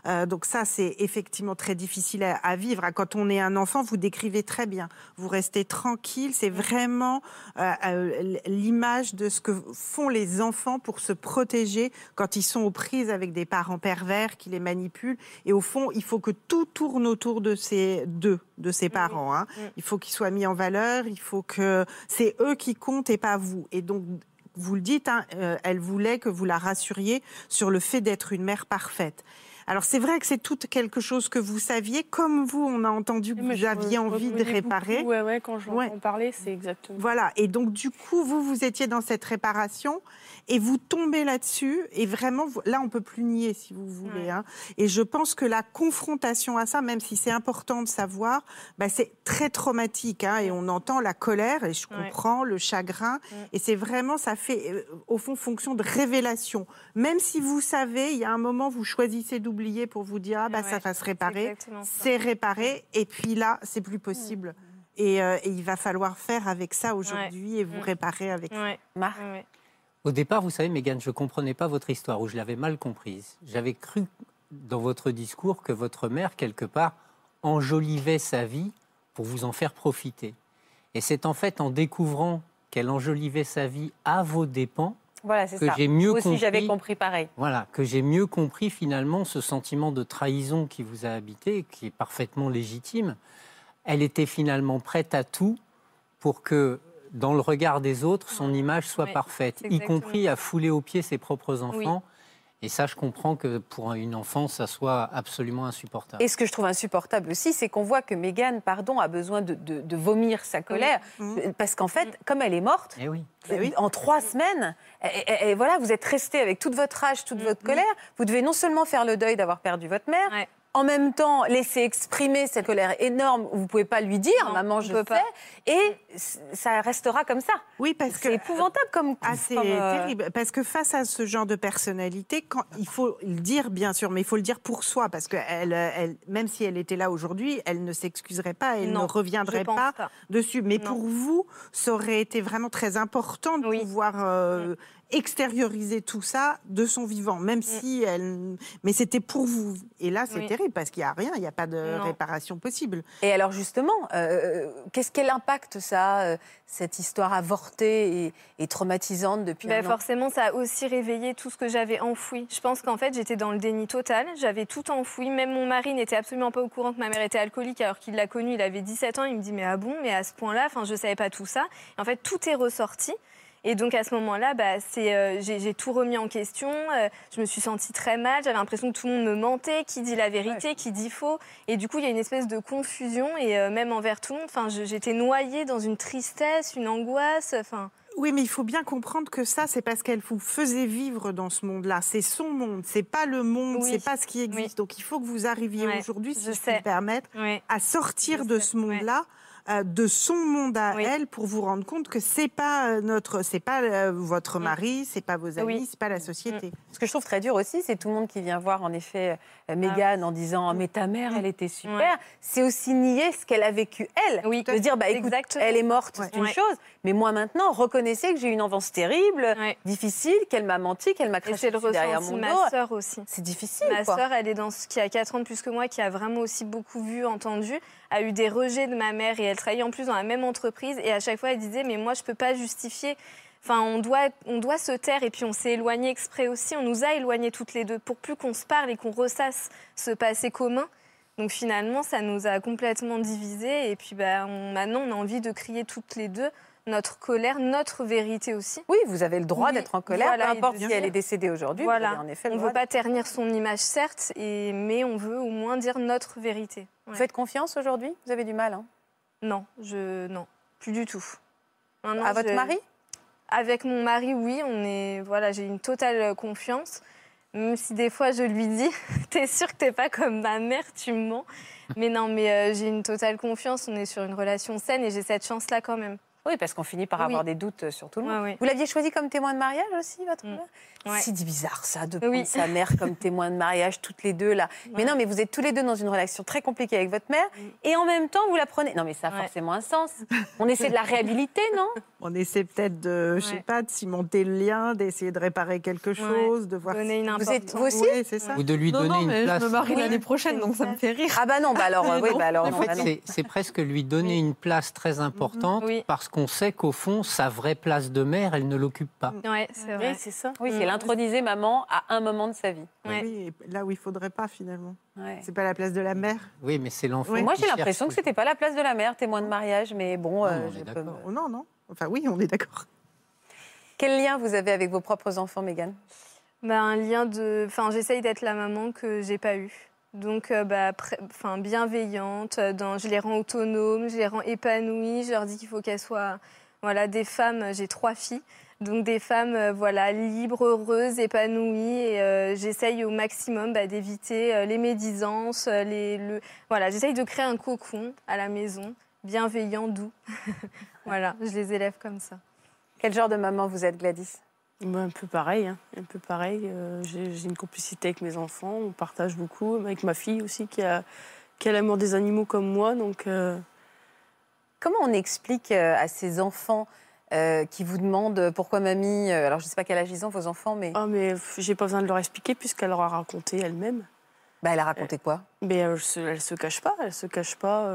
Euh, donc ça, c'est effectivement très difficile à, à vivre. Quand on est un enfant, vous décrivez très bien. Vous restez tranquille. C'est vraiment euh, euh, l'image de ce que font les enfants pour se protéger quand ils sont aux prises avec des parents pervers qui les manipulent. Et au fond, il faut que tout tourne autour de ces deux, de ces parents. hein. Mm. Il faut qu'ils soient mis en valeur. Il faut que c'est eux qui comptent et pas vous. Et donc vous le dites, hein, euh, elle voulait que vous la rassuriez sur le fait d'être une mère parfaite. Alors c'est vrai que c'est tout quelque chose que vous saviez, comme vous, on a entendu que vous aviez envie de réparer. beaucoup, ouais, quand je Ouais. parler, c'est exactement. Voilà, et donc du coup, vous, vous étiez dans cette réparation et vous tombez là-dessus et vraiment, vous- là, on peut plus nier si vous voulez. Ouais. hein. Et je pense que la confrontation à ça, même si c'est important de savoir, bah, c'est très traumatique hein, et on entend la colère et je comprends le chagrin et c'est vraiment, ça fait euh, au fond fonction de révélation. Même si vous savez, il y a un moment, vous choisissez d'oublier pour vous dire, ah, bah, Ouais, ça va se réparer c'est réparé et puis là, c'est plus possible. Et, euh, et il va falloir faire avec ça aujourd'hui et vous Mm. réparer avec ça. Marc ouais. Au départ, vous savez, Mégane, je ne comprenais pas votre histoire ou je l'avais mal comprise. J'avais cru dans votre discours que votre mère, quelque part, enjolivait sa vie pour vous en faire profiter. Et c'est en fait en découvrant qu'elle enjolivait sa vie à vos dépens Voilà, c'est que ça. j'ai mieux aussi, compris. j'avais compris pareil. Voilà, que j'ai mieux compris finalement ce sentiment de trahison qui vous a habité, qui est parfaitement légitime. Elle était finalement prête à tout pour que, dans le regard des autres, son image soit Oui, parfaite, y compris à fouler aux pieds ses propres Oui. Et ça, je comprends que pour une enfant, ça soit absolument insupportable. Et ce que je trouve insupportable aussi, c'est qu'on voit que Meghan, pardon, a besoin de, de- de vomir sa colère. Mhm. Parce qu'en fait, comme elle est morte, Eh oui. Eh oui. en trois semaines, et, et- et voilà, vous êtes resté avec toute votre rage, toute votre colère. Vous devez non seulement faire le deuil d'avoir perdu votre mère, Ouais. en même temps laisser exprimer cette colère énorme où vous pouvez pas lui dire, Non, maman, je fais, pas. Et ça restera comme ça. Oui, parce que C'est épouvantable comme. Ah, c'est euh, terrible. Parce que face à ce genre de personnalité, quand, il faut le dire, bien sûr, mais il faut le dire pour soi. Parce que elle, elle, même si elle était là aujourd'hui, elle ne s'excuserait pas, elle Non, ne reviendrait pas, pas. dessus. Mais Non. pour vous, ça aurait été vraiment très important de Oui. pouvoir euh, extérioriser tout ça de son vivant, même si elle. Mais c'était pour vous. Et là, c'est Oui. terrible parce qu'il n'y a rien, il n'y a pas de Non. réparation possible. Et alors justement, euh, qu'est-ce quel impact ça, euh, cette histoire avortée et, et traumatisante depuis Ben, un an? forcément, ça a aussi réveillé tout ce que j'avais enfoui. Je pense qu'en fait, j'étais dans le déni total. J'avais tout enfoui. Même mon mari n'était absolument pas au courant que ma mère était alcoolique alors qu'il l'a connue. Il avait 17 ans. Il me dit Mais ah bon Mais à ce point-là, enfin, je savais pas tout ça. Et en fait, tout est ressorti. Et donc à ce moment-là, bah, euh, j'ai, tout remis en question. euh, je me suis sentie très mal. J'avais l'impression que tout le monde me mentait, qui dit la vérité, qui dit faux. Et du coup, il y a une espèce de confusion et euh, même envers tout le monde. Enfin, j'étais noyée dans une tristesse, une angoisse. Enfin, Oui, mais il faut bien comprendre que ça, c'est parce qu'elle vous faisait vivre dans ce monde-là. C'est son monde, c'est pas le monde, Oui. c'est pas ce qui existe. Donc il faut que vous arriviez Ouais, aujourd'hui, si je je, me permettre, à sortir Je de sais, ce monde-là. De son monde à Oui. elle pour vous rendre compte que c'est pas euh, notre c'est pas euh, votre Mm. mari c'est pas vos amis Oui. c'est pas la société Ce que je trouve très dur aussi, c'est tout le monde qui vient voir en effet euh, Mégane en disant mais ta mère, elle était super. Ouais. C'est aussi nier ce qu'elle a vécu elle. Oui, de dire bah écoute, exactement. elle est morte, Ouais. c'est une Ouais. chose, mais moi maintenant reconnaissez que j'ai eu une enfance terrible, difficile, qu'elle m'a menti, qu'elle m'a craché le derrière mon dos. ma sœur aussi. C'est difficile Ma sœur, elle est dans ce qui a 4 ans de plus que moi, qui a vraiment aussi beaucoup vu, entendu, a eu des rejets de ma mère et elle travaillait en plus dans la même entreprise. Et à chaque fois, elle disait Mais moi, je peux pas justifier. Enfin, on doit, on doit se taire et puis on s'est éloigné exprès aussi. On nous a éloignés toutes les deux pour plus qu'on se parle et qu'on ressasse ce passé commun. Donc finalement, ça nous a complètement divisés. Et puis bah, maintenant, on a envie de crier toutes les deux notre colère, notre vérité aussi. Oui, vous avez le droit Oui, d'être en colère, voilà, peu importe si dire- elle est décédée aujourd'hui. Voilà. en effet On ne veut pas ternir son image, certes, et, mais on veut au moins dire notre vérité. Vous faites confiance aujourd'hui? Vous avez du mal hein? Non, je non, plus du tout. Non, À votre mari? Avec mon mari, oui, on est voilà, j'ai une totale euh, confiance. Même si des fois je lui dis, t'es sûr que t'es pas comme ma mère, tu me mens? Mais non, mais euh, j'ai une totale confiance. On est sur une relation saine et j'ai cette chance-là quand même. Oui, parce qu'on finit par Oui. avoir des doutes sur tout le monde. Vous l'aviez choisi comme témoin de mariage aussi, votre Mm. mère? Ouais. C'est bizarre ça, de Oui. prendre sa mère comme témoin de mariage, toutes les deux là. Mais non, mais vous êtes tous les deux dans une relation très compliquée avec votre mère, et en même temps vous la prenez. Non, mais ça a Ouais. forcément un sens. On essaie de la réhabiliter, non? On essaie peut-être de je sais pas de cimenter le lien d'essayer de réparer quelque chose de voir Donner une Vous importance. êtes vous aussi Oui, c'est ça Ou de lui Non, donner non, une mais place. je me marie Oui, l'année prochaine, donc ça me fait rire. Ah bah non, bah alors, euh, oui, bah alors, En fait, bah c'est- presque lui donner une place très importante Oui. parce qu'on sait qu'au fond, sa vraie place de mère, elle ne l'occupe pas. Ouais, c'est vrai. Oui, c'est ça. Oui, c'est Mm. l'introniser maman à un moment de sa vie. Ouais. Oui, et là où il faudrait pas finalement Ouais. c'est pas la place de la mère Oui, mais c'est l'enfant. Oui. Moi, j'ai l'impression que c'était pas la place de la mère, témoin de mariage, mais bon, Non, euh, on je peux Oh, non non enfin oui on est d'accord Quel lien vous avez avec vos propres enfants, Mégane Bah, un lien de. Enfin, j'essaye d'être la maman que j'ai pas eue. Donc, euh, bah, enfin, bienveillante. euh, Dans, je les rends autonomes, je les rends épanouies. Je leur dis qu'il faut qu'elles soient, voilà, des femmes. J'ai trois filles, donc des femmes, euh, voilà, libres, heureuses, épanouies. Et euh, j'essaye au maximum bah, d'éviter euh, les médisances, euh, les, le, voilà, j'essaye de créer un cocon à la maison, bienveillant, doux. voilà, je les élève comme ça. Quel genre de maman vous êtes, Gladys? Bah, un peu pareil, hein, un peu pareil. euh, j'ai une complicité avec mes enfants, on partage beaucoup, avec ma fille aussi qui a, qui a l'amour des animaux comme moi. Donc, euh, Comment on explique euh, à ces enfants euh, qui vous demandent pourquoi mamie, alors je ne sais pas quel âge ils ont vos enfants, mais ah, mais j'ai pas besoin de leur expliquer puisqu'elle leur a raconté elle-même. bah, elle a raconté quoi? Mais elle se, elle se cache pas, elle se cache pas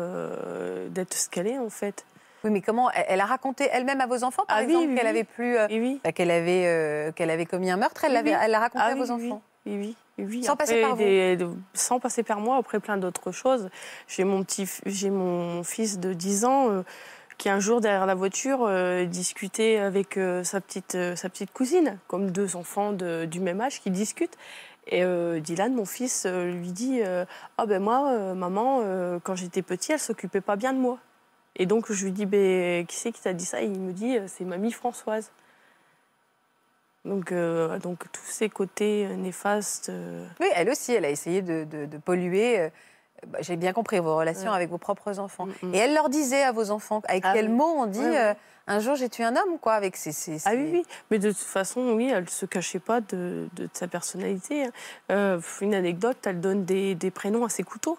d'être ce qu'elle est en fait. Oui, mais comment elle, a raconté elle-même à vos enfants, par Ah exemple, oui, qu'elle avait plus, euh, oui, bah, qu'elle avait, euh, qu'elle avait commis un meurtre, elle l'avait, elle l'a raconté Ah à vos enfants. oui, oui. Sans passer par vous. des- sans passer par moi, après plein d'autres choses. J'ai mon petit, j'ai mon fils de 10 ans euh, qui un jour derrière la voiture euh, discutait avec euh, sa petite, sa petite cousine, comme deux enfants de- du même âge qui discutent. Et euh, Dylan, mon fils, euh, lui dit euh, Ah ben moi, maman, quand j'étais petit, elle s'occupait pas bien de moi. Et donc je lui dis ben, Qui c'est qui t'a dit ça? Et il me dit euh, C'est mamie Françoise. Donc, euh, donc tous ces côtés euh, néfastes. euh, Oui, elle aussi, elle a essayé de, de- de polluer. euh, bah, J'ai bien compris vos relations Ouais. avec vos propres enfants. Mm, mm. Et elle leur disait à vos enfants, avec Ah quel oui. mot on dit Ouais, ouais. un jour j'ai tué un homme, quoi, avec ces. ces- Ah oui, oui. Mais de toute façon, oui, elle ne se cachait pas de, de sa personnalité. hein. Une anecdote, elle donne des, des prénoms à ses couteaux.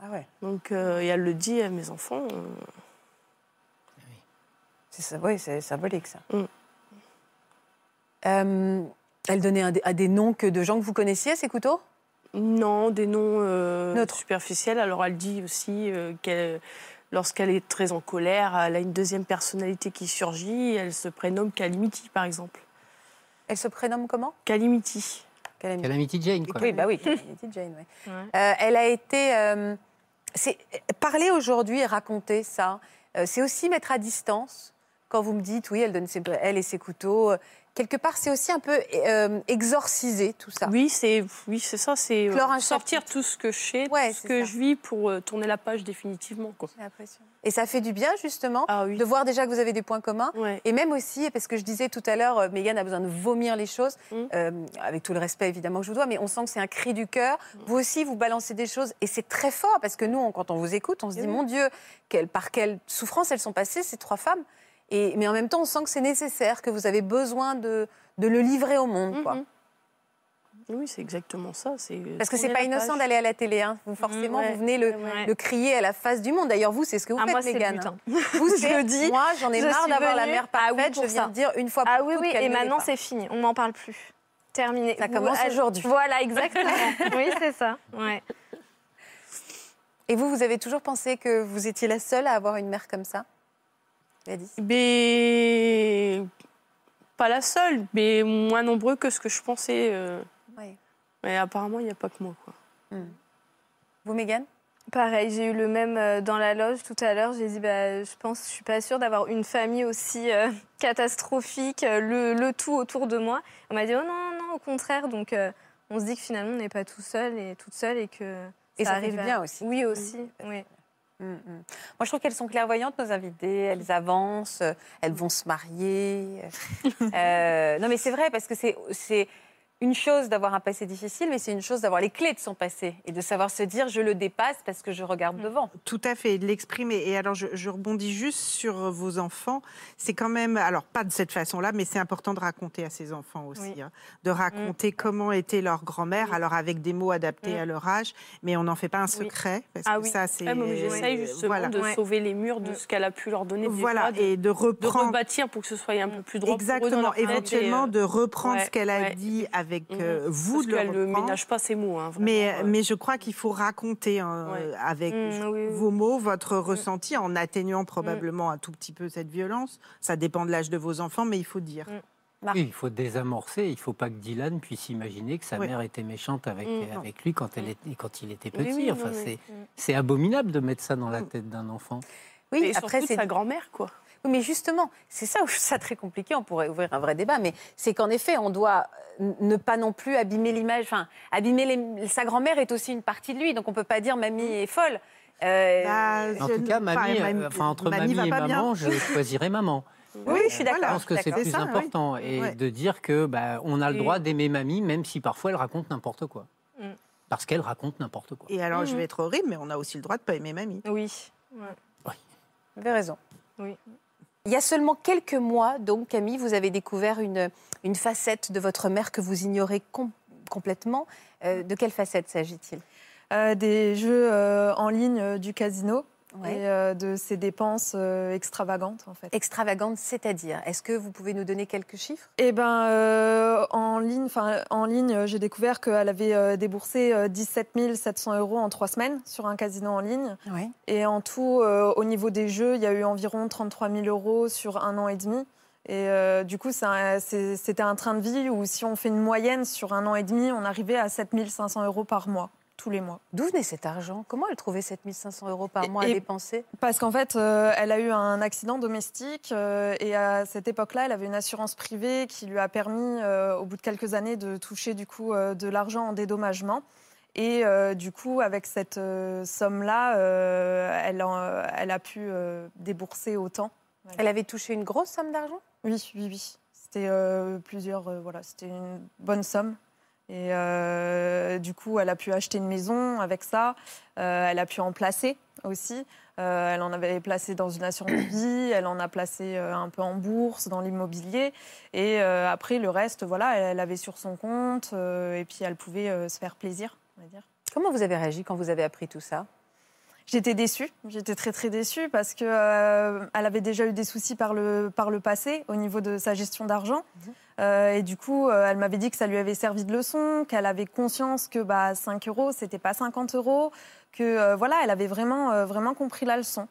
Ah ouais. Donc, euh, et elle le dit à mes enfants. euh, C'est ça, oui, c'est symbolique ça. Mm. Euh, elle donnait des- à des noms que de gens que vous connaissiez, ces couteaux? Non, des noms euh, Neutres. superficiels. Alors elle dit aussi euh, qu'elle, lorsqu'elle est très en colère, elle a une deuxième personnalité qui surgit. Elle se prénomme Calimity, par exemple. Elle se prénomme comment? Calimity. Calamity. Calamity Jane, quoi. Oui, bah oui, Calamity Jane. ouais. Ouais. Euh, elle a été. euh, parler aujourd'hui et raconter ça, euh, c'est aussi mettre à distance. Quand vous me dites, oui, elle donne ses, elle et ses couteaux. Quelque part, c'est aussi un peu euh, exorciser tout ça. Oui, c'est oui, c'est ça, c'est euh, sortir tout ce que je sais, Ouais, tout ce que ça. je vis pour euh, tourner la page définitivement. Quoi. Et ça fait du bien, justement, Ah oui. de voir déjà que vous avez des points communs. Ouais. Et même aussi, parce que je disais tout à l'heure, euh, Mégane a besoin de vomir les choses, Mm. euh, avec tout le respect évidemment que je vous dois, mais on sent que c'est un cri du cœur. Mm. Vous aussi, vous balancez des choses, et c'est très fort, parce que nous, on- quand on vous écoute, on se Eh dit, mon Dieu, quelle- par quelle souffrance elles sont passées, ces trois femmes. Et, mais en même temps, on sent que c'est nécessaire, que vous avez besoin de, de le livrer au monde. Quoi. Mhm. Oui, c'est exactement ça. c'est Parce que c'est pas innocent d'aller à la télé. Hein. Vous, forcément, ouais. vous venez le, Ouais. le crier à la face du monde. D'ailleurs, vous, c'est ce que vous Ah, faites, Mégane. Vous, Je le dis. moi, j'en ai Je marre d'avoir la mère Ah oui, parfaite. je viens de dire une fois pour Ah oui, oui, et maintenant c'est fini, on n'en parle plus. Terminé. Ça commence aujourd'hui. Voilà, exactement. oui, c'est ça. Ouais. Et vous, vous avez toujours pensé que vous étiez la seule à avoir une mère comme ça? Gladys Mais pas la seule, mais moins nombreux que ce que je pensais. euh. Oui. Mais apparemment, il n'y a pas que moi. Quoi. Vous, Mégane Pareil, j'ai eu le même euh, dans la loge tout à l'heure. J'ai dit, bah, je pense, je suis pas sûre d'avoir une famille aussi euh, catastrophique, le, le tout autour de moi. On m'a dit, oh non, non, au contraire. Donc, euh, on se dit que finalement, on n'est pas tout seul et toute seule et que Et ça arrive à- bien aussi. Oui, aussi. Oui. Mm, mm. Moi, je trouve qu'elles sont clairvoyantes, nos invitées. Elles avancent, euh, elles vont se marier. Euh, non, mais c'est vrai, parce que c'est- c'est une chose d'avoir un passé difficile, mais c'est une chose d'avoir les clés de son passé et de savoir se dire je le dépasse parce que je regarde devant. Tout à fait, de l'exprimer. Et alors, je, je rebondis juste sur vos enfants. C'est quand même, alors pas de cette façon-là, mais c'est important de raconter à ses enfants aussi. Oui. hein. de raconter comment était leur grand-mère, alors avec des mots adaptés Mm. à leur âge, mais on n'en fait pas un Oui. secret. Parce Ah que oui. ça, c'est. Ah, J'essaye justement voilà. de sauver les murs de Mm. ce qu'elle a pu leur donner. Voilà, de, et de de reprendre. rebâtir pour que ce soit un peu plus droit. pour eux dans Exactement, leur tête et, éventuellement euh, de reprendre ouais, ce qu'elle a ouais. dit avec Mhm. euh, vous, Parce de le qu'elle ne ménage pas ses mots. hein, vraiment, Mais, euh. mais je crois qu'il faut raconter hein, Ouais. avec oui, oui. vos mots, votre ressenti, en atténuant probablement un tout petit peu cette violence. Ça dépend de l'âge de vos enfants, mais il faut dire. Oui, il faut désamorcer. Il ne faut pas que Dylan puisse imaginer que sa Oui. mère était méchante avec, avec lui quand, elle était, quand il était petit. oui, enfin, c'est, c'est abominable de mettre ça dans la tête d'un enfant. Oui, Et après, c'est sa grand-mère, quoi. Oui, mais justement, c'est ça où je trouve ça très compliqué. On pourrait ouvrir un vrai débat, mais c'est qu'en effet, on doit euh, ne pas non plus abîmer l'image. Enfin, abîmer les- sa grand-mère est aussi une partie de lui, donc on peut pas dire mamie est folle. Euh, Bah, En tout cas, enfin, mamie, mamie- euh, enfin, entre mamie et bien. maman, je choisirais maman. oui, je suis d'accord. Je pense que c'est plus ça, oui. important. Et Ouais. de dire que bah, on a le droit d'aimer mamie, même si parfois elle raconte n'importe quoi. Mm. Parce qu'elle raconte n'importe quoi. Et alors, je Mhm. vais être horrible, mais on a aussi le droit de pas aimer mamie. Oui. Vous avez raison. Oui. Il y a seulement quelques mois, donc, Camille, vous avez découvert une, une facette de votre mère que vous ignorez com- complètement. Euh, de quelle facette s'agit-il? Euh, des jeux euh, en ligne du casino Ouais. et euh, de ces dépenses euh, extravagantes en fait. Extravagante, c'est-à-dire Est-ce que vous pouvez nous donner quelques chiffres? Et ben euh, en ligne, en ligne, j'ai découvert qu'elle avait déboursé euh, 17 700 euros en trois semaines sur un casino en ligne. Et en tout, au niveau des jeux, il y a eu environ 33 000 euros sur un an et demi. Et euh, du coup, c'est un- c'était un train de vie où si on fait une moyenne sur un an et demi, on arrivait à 7 500 euros par mois, tous les mois. D'où venait cet argent? Comment elle trouvait 7500 euros par Et- mois à dépenser? Parce qu'en fait, euh, elle a eu un accident domestique euh, et à cette époque-là, elle avait une assurance privée qui lui a permis, euh, au bout de quelques années, de toucher du coup de l'argent en dédommagement. Et du coup, avec cette somme-là, elle, a pu débourser autant. Elle avait touché une grosse somme d'argent? Oui, oui, oui. C'était plusieurs, voilà, c'était une bonne somme. Et euh, du coup, elle a pu acheter une maison avec ça. Euh, elle a pu en placer aussi. Euh, elle en avait placé dans une assurance vie. Elle en a placé un peu en bourse, dans l'immobilier. Et après, le reste, voilà, elle, elle avait sur son compte. et puis, elle pouvait se faire plaisir, on va dire. Comment vous avez réagi quand vous avez appris tout ça? J'étais déçue, j'étais très très déçue parce que euh, elle avait déjà eu des soucis par le, par le passé au niveau de sa gestion d'argent. Euh, et du coup, euh, elle m'avait dit que ça lui avait servi de leçon, qu'elle avait conscience que bah, 5 euros, c'était pas 50 euros, que voilà, elle avait vraiment, vraiment compris la leçon.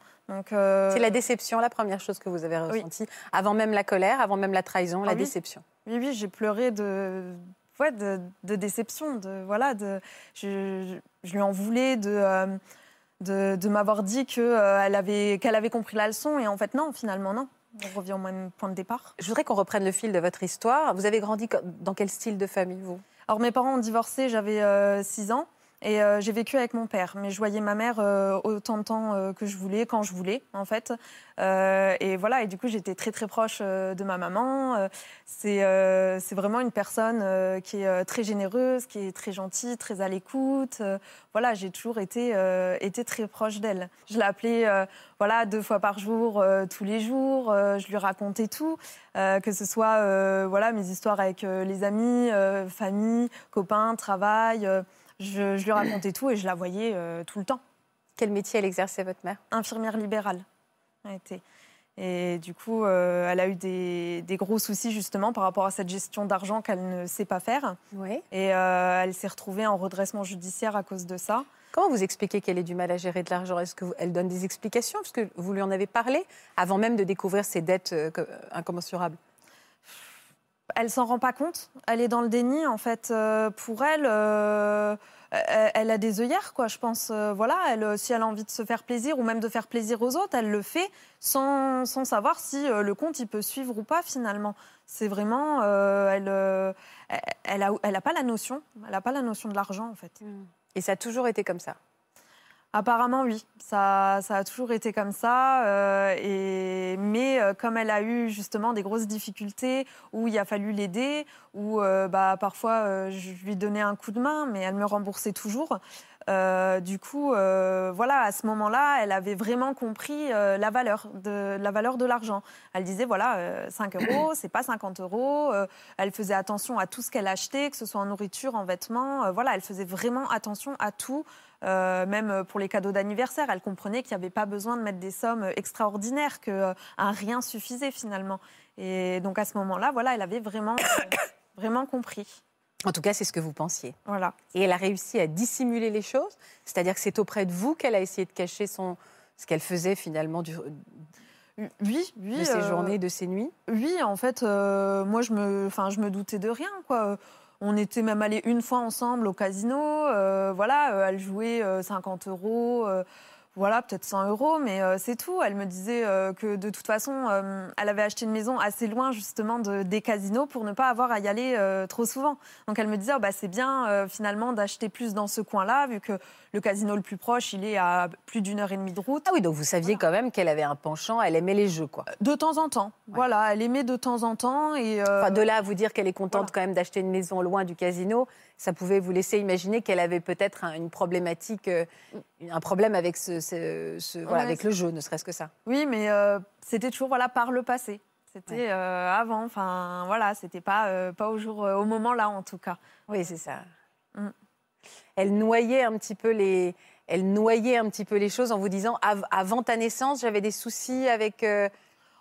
C'est la déception, la première chose que vous avez Oui. ressentie, avant même la colère, avant même la trahison, la Ah oui. déception. Oui, oui, j'ai pleuré de, ouais, de, de déception. De, voilà, de, je, je- je lui en voulais de, de, de m'avoir dit qu'elle avait, qu'elle avait compris la leçon. Et en fait, non, finalement, non. On revient au même point de départ. Je voudrais qu'on reprenne le fil de votre histoire. Vous avez grandi dans quel style de famille, vous? Alors, mes parents ont divorcé, j'avais 6 ans. Et euh, j'ai vécu avec mon père, mais je voyais ma mère euh, autant de temps euh, que je voulais, quand je voulais, en fait. Et voilà, et du coup, j'étais très très proche de ma maman. C'est c'est vraiment une personne qui est très généreuse, qui est très gentille, très à l'écoute. Voilà, j'ai toujours été, été très proche d'elle. Je l'appelais voilà, deux fois par jour, tous les jours. Je lui racontais tout, que ce soit voilà, mes histoires avec les amis, famille, copains, travail. Je, je lui racontais tout et je la voyais euh, tout le temps. Quel métier elle exerçait, votre mère? Infirmière libérale. Et du coup, euh, elle a eu des, des gros soucis justement par rapport à cette gestion d'argent qu'elle ne sait pas faire. Oui. Et euh, elle s'est retrouvée en redressement judiciaire à cause de ça. Comment vous expliquez qu'elle ait du mal à gérer de l'argent? Est-ce qu'elle donne des explications? Parce que vous lui en avez parlé avant même de découvrir ses dettes co- incommensurables. Elle s'en rend pas compte. Elle est dans le déni en fait. Euh, pour elle, euh, elle, elle a des œillères quoi. Je pense. Euh, voilà, elle, si elle a envie de se faire plaisir ou même de faire plaisir aux autres, elle le fait sans, sans savoir si le compte il peut suivre ou pas finalement. C'est vraiment, elle, elle, elle a, elle a pas la notion. Elle a pas la notion de l'argent en fait. Et ça a toujours été comme ça. Apparemment, oui. Ça, ça a toujours été comme ça. euh, et, mais euh, comme elle a eu justement des grosses difficultés où il a fallu l'aider, où euh, bah, parfois je lui donnais un coup de main, mais elle me remboursait toujours. Euh, du coup, euh, voilà, à ce moment-là, elle avait vraiment compris euh, la valeur de la valeur de l'argent. Elle disait voilà, euh, 5 euros, c'est pas 50 euros. Euh, elle faisait attention à tout ce qu'elle achetait, que ce soit en nourriture, en vêtements. Euh, voilà, elle faisait vraiment attention à tout. Euh, même pour les cadeaux d'anniversaire, elle comprenait qu'il n'y avait pas besoin de mettre des sommes extraordinaires, qu'un rien suffisait finalement. Et donc à ce moment-là, voilà, elle avait vraiment, euh, vraiment compris. En tout cas, c'est ce que vous pensiez. Voilà. Et elle a réussi à dissimuler les choses C'est-à-dire que c'est auprès de vous qu'elle a essayé de cacher son, ce qu'elle faisait finalement du, Oui, oui. de ses euh, journées, de ses nuits? Oui, en fait, euh, moi, je me, enfin, je me doutais de rien, quoi. On était même allés une fois ensemble au casino. euh, voilà, euh, elle jouait euh, 50 euros. Voilà, peut-être 100 euros, mais euh, c'est tout. Elle me disait euh, que de toute façon, euh, elle avait acheté une maison assez loin justement de, des casinos pour ne pas avoir à y aller trop souvent. Donc elle me disait, oh, bah, c'est bien finalement d'acheter plus dans ce coin-là, vu que le casino le plus proche, il est à plus d'une heure et demie de route. Ah oui, donc vous saviez quand même qu'elle avait un penchant, elle aimait les jeux, quoi. De temps en temps, voilà, elle aimait de temps en temps. Et, euh, Enfin, de là à vous dire qu'elle est contente voilà. quand même d'acheter une maison loin du casino, ça pouvait vous laisser imaginer qu'elle avait peut-être un- une problématique, euh, un problème avec, ce, ce- ce- voilà, Ouais, avec le jeu, ne serait-ce que ça. Oui, mais euh, c'était toujours voilà par le passé. C'était euh, avant, enfin voilà, c'était pas euh, pas au jour, euh, au moment là en tout cas. Oui, c'est ça. Mm. Elle noyait un petit peu les, elle noyait un petit peu les choses en vous disant Av- avant ta naissance, j'avais des soucis avec euh,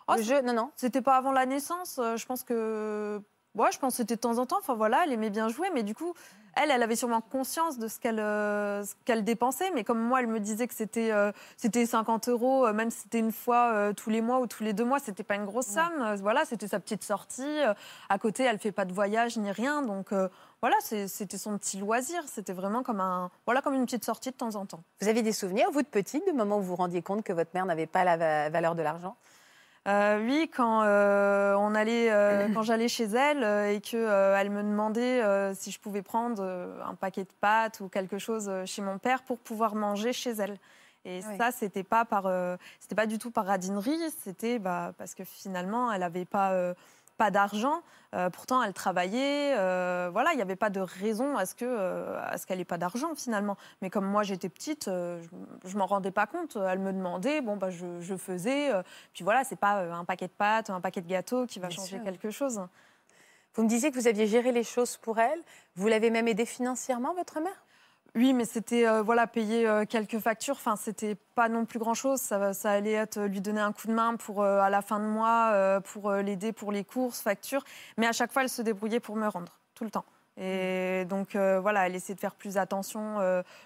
Oh, le jeu? Non, non. C'était pas avant la naissance. euh, je pense que, ouais, je pense que c'était de temps en temps. Enfin voilà, elle aimait bien jouer, mais du coup, elle, elle avait sûrement conscience de ce qu'elle euh, ce qu'elle dépensait. Mais comme moi, elle me disait que c'était euh, c'était 50 euros, euh, même si c'était une fois euh, tous les mois ou tous les deux mois, c'était pas une grosse somme. Voilà, c'était sa petite sortie. À côté, elle fait pas de voyage ni rien, donc. voilà, c'était son petit loisir. C'était vraiment comme un, voilà, comme une petite sortie de temps en temps. Vous avez des souvenirs, vous de petite, du moment où vous vous rendiez compte que votre mère n'avait pas la va- valeur de l'argent? Euh, oui, quand euh, on allait, euh, quand j'allais chez elle et que elle me demandait si je pouvais prendre un paquet de pâtes ou quelque chose chez mon père pour pouvoir manger chez elle. Et Oui. ça, c'était pas par, c'était pas du tout par radinerie, c'était bah, parce que finalement, elle avait pas, pas d'argent. Euh, pourtant, elle travaillait. euh, voilà, il n'y avait pas de raison à ce euh, qu'elle n'ait pas d'argent finalement. Mais comme moi, j'étais petite, je, je m'en rendais pas compte. Elle me demandait, bon bah je, je faisais. puis voilà, c'est pas un paquet de pâtes, un paquet de gâteaux qui va Bien changer sûr. quelque chose. Vous me disiez que vous aviez géré les choses pour elle. Vous l'avez même aidée financièrement, votre mère? Oui, mais c'était euh, voilà payer euh, quelques factures. Enfin, c'était pas non plus grand chose. Ça, ça allait être euh, lui donner un coup de main pour euh, à la fin de mois pour l'aider pour les courses, factures. Mais à chaque fois, elle se débrouillait pour me rendre tout le temps. Et donc euh, voilà, elle essayait de faire plus attention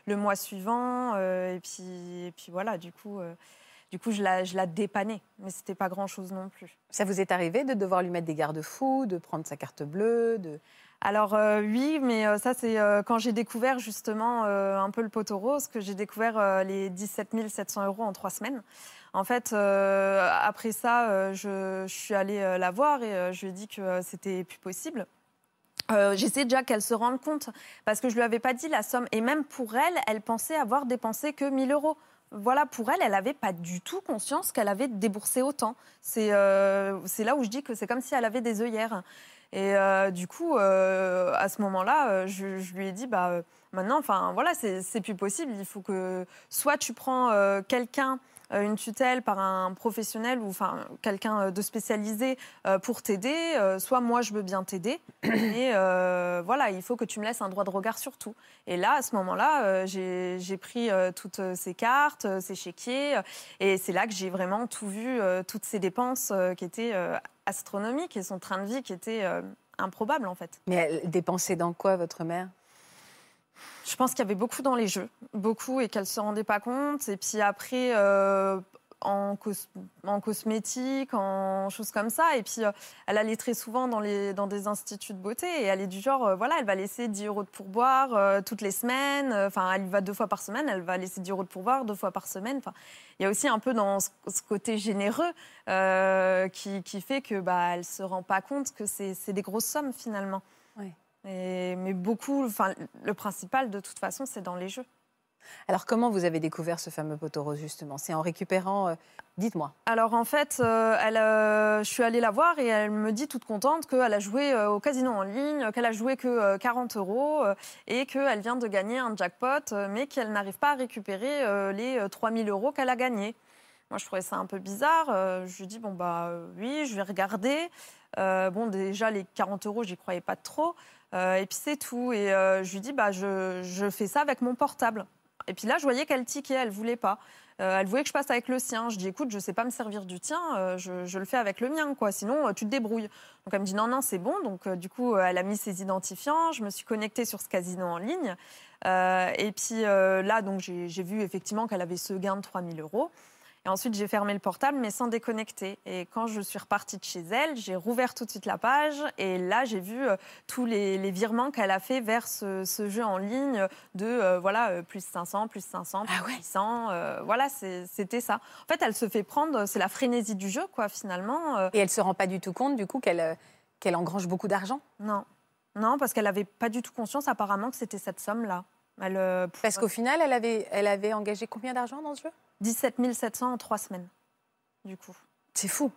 le mois suivant. et puis et puis voilà, du coup. du coup, je la, je la dépannais, mais c'était pas grand-chose non plus. Ça vous est arrivé de devoir lui mettre des garde-fous, de prendre sa carte bleue de... Alors euh, oui, mais euh, ça c'est euh, quand j'ai découvert justement un peu le poteau rose que j'ai découvert les 17 700 euros en trois semaines. En fait, après ça, je, suis allée la voir et je lui ai dit que c'était plus possible. Euh, J'essayais déjà qu'elle se rende compte parce que je lui avais pas dit la somme et même pour elle, elle pensait avoir dépensé que 1000 euros. Voilà, pour elle, elle n'avait pas du tout conscience qu'elle avait déboursé autant. C'est c'est là où je dis que c'est comme si elle avait des œillères. Et euh, du coup, euh, à ce moment-là, euh, je, je lui ai dit, bah, maintenant, enfin, voilà, c'est plus possible. Il faut que soit tu prends euh, quelqu'un, une tutelle par un professionnel ou enfin quelqu'un de spécialisé pour t'aider, soit moi je veux bien t'aider. Euh, voilà, il faut que tu me laisses un droit de regard sur tout. Et là, à ce moment-là, j'ai pris toutes ces cartes, ces chéquiers, et c'est là que j'ai vraiment tout vu, toutes ces dépenses qui étaient astronomiques et son train de vie qui était euh, improbable en fait. Mais elle dépensait dans quoi, votre mère? Je pense qu'il y avait beaucoup dans les jeux, beaucoup, et qu'elle se rendait pas compte. Et puis après, euh, en, cos- en cosmétique, en choses comme ça. Et puis, euh, elle allait très souvent dans, les, dans des instituts de beauté. Et elle est du genre, euh, voilà, elle va laisser 10 euros de pourboire euh, toutes les semaines. Enfin, elle y va deux fois par semaine. Elle va laisser 10 euros de pourboire deux fois par semaine. Enfin, il y a aussi un peu dans ce, ce côté généreux qui, qui fait que bah, elle se rend pas compte que c'est des grosses sommes finalement. Et- mais beaucoup, enfin, le principal de toute façon, c'est dans les jeux. Alors, comment vous avez découvert ce fameux poteau rose, justement? C'est en récupérant... euh, Dites-moi. Alors en fait, euh, elle, euh, je suis allée la voir et elle me dit toute contente qu'elle a joué au casino en ligne, qu'elle a joué que euh, 40 euros et qu'elle vient de gagner un jackpot, mais qu'elle n'arrive pas à récupérer les euh, 3000 euros qu'elle a gagnés. Moi, je trouvais ça un peu bizarre. Je lui dis, bon, bah oui, je vais regarder. Bon, déjà, les 40 euros, j'y croyais pas trop. Et puis c'est tout. Et je lui dis, bah, je fais ça avec mon portable. Et puis là, je voyais qu'elle tiquait, elle voulait pas. Euh, elle voulait que je passe avec le sien. Je dis, écoute, je sais pas me servir du tien, euh, je, le fais avec le mien, quoi. Sinon, euh, tu te débrouilles. Donc elle me dit, non, non, c'est bon. Donc du coup, elle a mis ses identifiants. Je me suis connectée sur ce casino en ligne. Et puis là, donc j'ai j'ai vu effectivement qu'elle avait ce gain de 3000 euros. Et ensuite, j'ai fermé le portable, mais sans déconnecter. Et quand je suis repartie de chez elle, j'ai rouvert tout de suite la page. Et là, j'ai vu euh, tous les, les virements qu'elle a fait vers ce, ce jeu en ligne de euh, voilà euh, plus 500, plus 500, plus Ah ouais. 800. euh, voilà, c'était ça. En fait, elle se fait prendre. C'est la frénésie du jeu, quoi, finalement. Et elle se rend pas du tout compte, du coup, qu'elle qu'elle engrange beaucoup d'argent? Non, non, parce qu'elle n'avait pas du tout conscience, apparemment, que c'était cette somme-là. Elle, pour- Parce qu'au final, elle avait, elle avait engagé combien d'argent dans ce jeu? 17 700 en trois semaines, du coup. C'est fou.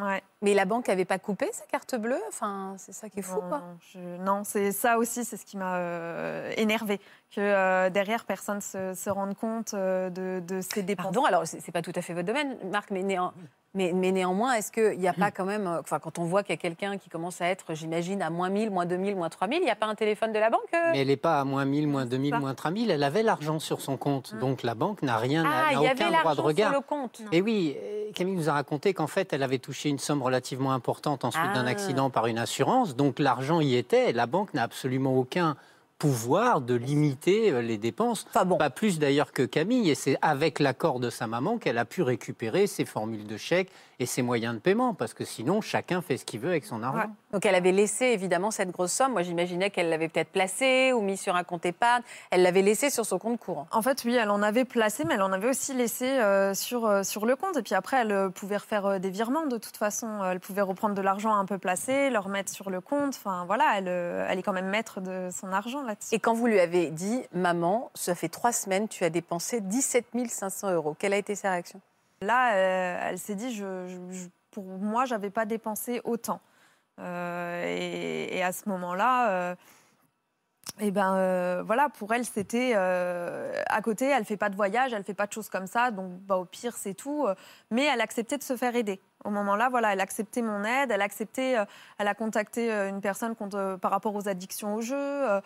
Ouais. Mais la banque avait pas coupé sa carte bleue? Enfin, c'est ça qui est fou, Non, quoi. non, je- non, c'est ça aussi, c'est ce qui m'a euh, énervé que euh, derrière personne se, se rende compte euh, de, de ces dépenses. Pardon, alors c'est pas tout à fait votre domaine, Marc, mais, néan- mais, mais néanmoins, est-ce qu'il n'y a pas quand même, euh, enfin, quand on voit qu'il y a quelqu'un qui commence à être, j'imagine, à moins 1000, moins 2000, moins 3000, il n'y a pas un téléphone de la banque euh? Mais elle n'est pas à moins 1000, moins 2000, ça. moins 3000. Elle avait l'argent sur son compte. Mm. Donc la banque n'a rien, n'a Ah, n'a aucun droit de l'argent sur regard. le compte. Et oui, euh, Camille nous a raconté qu'en fait, elle avait touché une somme relativement importante ensuite d'un Ah. accident par une assurance. Donc l'argent y était. La banque n'a absolument aucun pouvoir de limiter euh, les dépenses. Enfin bon, Pas plus d'ailleurs que Camille. Et c'est avec l'accord de sa maman qu'elle a pu récupérer ses formules de chèque et ses moyens de paiement. Parce que sinon, chacun fait ce qu'il veut avec son argent. Ouais. donc elle avait laissé évidemment cette grosse somme. Moi, j'imaginais qu'elle l'avait peut-être placée ou mis sur un compte épargne. Elle l'avait laissée sur son compte courant. En fait, oui, elle en avait placé, mais elle en avait aussi laissé euh, sur, euh, sur le compte. Et puis après, elle euh, pouvait refaire euh, des virements de toute façon. Elle pouvait reprendre de l'argent un peu placé, le remettre sur le compte. Enfin, voilà, elle, euh, elle est quand même maître de son argent là-dessus. Et quand vous lui avez dit, maman, ça fait trois semaines, tu as dépensé 17 500 euros, quelle a été sa réaction? Là, euh, elle s'est dit, je, je- je- pour moi, j'avais pas dépensé autant. Euh, et, et à ce moment-là, euh, et ben voilà, pour elle, c'était à côté, elle fait pas de voyage, elle fait pas de choses comme ça, donc bah, au pire, c'est tout. Mais elle acceptait de se faire aider. Au moment-là, voilà, elle acceptait mon aide, elle acceptait, elle a contacté une personne par rapport aux addictions au jeu.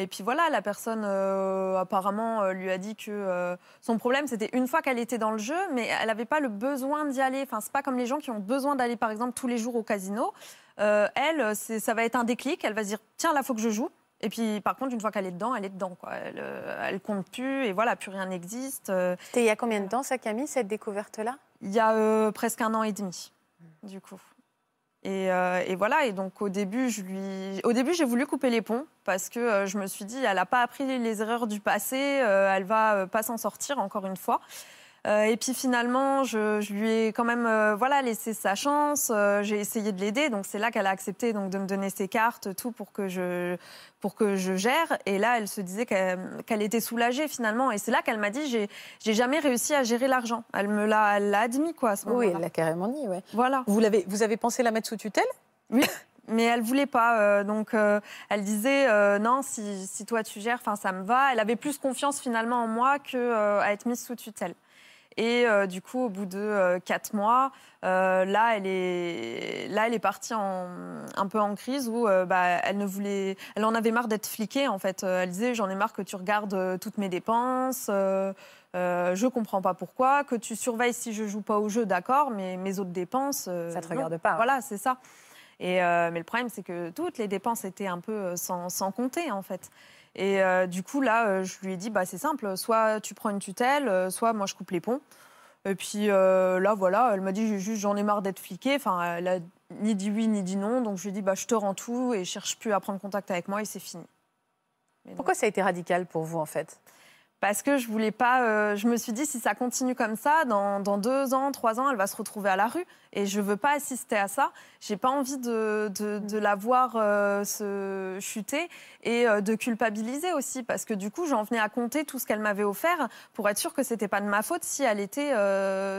Et puis voilà, la personne euh, apparemment euh, lui a dit que euh, son problème c'était une fois qu'elle était dans le jeu, mais elle n'avait pas le besoin d'y aller. Enfin, c'est pas comme les gens qui ont besoin d'aller par exemple tous les jours au casino. Elle, ça va être un déclic. Elle va se dire tiens là faut que je joue. Et puis par contre une fois qu'elle est dedans, elle est dedans quoi. Elle, elle compte plus et voilà plus rien n'existe. C'était il y a combien de temps, ça, Camille, cette découverte-là? il y a euh, presque un an et demi, du coup. Et, euh, et voilà, et donc au début, au début, j'ai voulu couper les ponts parce que euh, je me suis dit, elle n'a pas appris les erreurs du passé, euh, elle va euh, pas s'en sortir encore une fois. Euh, et puis finalement, je, je lui ai quand même euh, voilà, laissé sa chance. euh, j'ai essayé de l'aider. Donc c'est là qu'elle a accepté donc, de me donner ses cartes, tout pour que je, pour que je gère. Et là, elle se disait qu'elle était soulagée finalement. Et c'est là qu'elle m'a dit j'ai j'ai jamais réussi à gérer l'argent. Elle me l'a admis quoi à ce Oui, elle l'a carrément dit, ouais. Voilà. Vous, l'avez, vous avez pensé la mettre sous tutelle? Mais elle voulait pas. euh, donc euh, elle disait euh, non, si, si toi tu gères, enfin ça me va. Elle avait plus confiance finalement en moi que à être mise sous tutelle. Et euh, du coup, au bout de euh, quatre mois, euh, là, elle est, là, elle est partie en, un peu en crise où euh, bah, elle ne voulait, elle en avait marre d'être fliquée en fait. Elle disait j'en ai marre que tu regardes toutes mes dépenses. Je comprends pas pourquoi. Que tu surveilles si je joue pas au jeu, d'accord, mais mes autres dépenses. Ça te non. regarde pas. Voilà, c'est ça. Et, mais le problème, c'est que toutes les dépenses étaient un peu sans, sans compter, en fait. Et euh, du coup, là, euh, je lui ai dit, bah, c'est simple, soit tu prends une tutelle, euh, soit moi, je coupe les ponts. Et puis là, voilà, elle m'a dit, juste, j'en ai marre d'être fliquée. Enfin, elle a ni dit oui, ni dit non. Donc, je lui ai dit, bah, je te rends tout et cherche plus à prendre contact avec moi et c'est fini. Mais Pourquoi ça a été radical pour vous, en fait? Parce que je voulais pas. euh, je me suis dit, si ça continue comme ça, dans, dans deux ans, trois ans, elle va se retrouver à la rue. Et je veux pas assister à ça. J'ai pas envie de, de, de la voir euh, se chuter et euh, de culpabiliser aussi. Parce que du coup, j'en venais à compter tout ce qu'elle m'avait offert pour être sûre que c'était pas de ma faute si elle, était,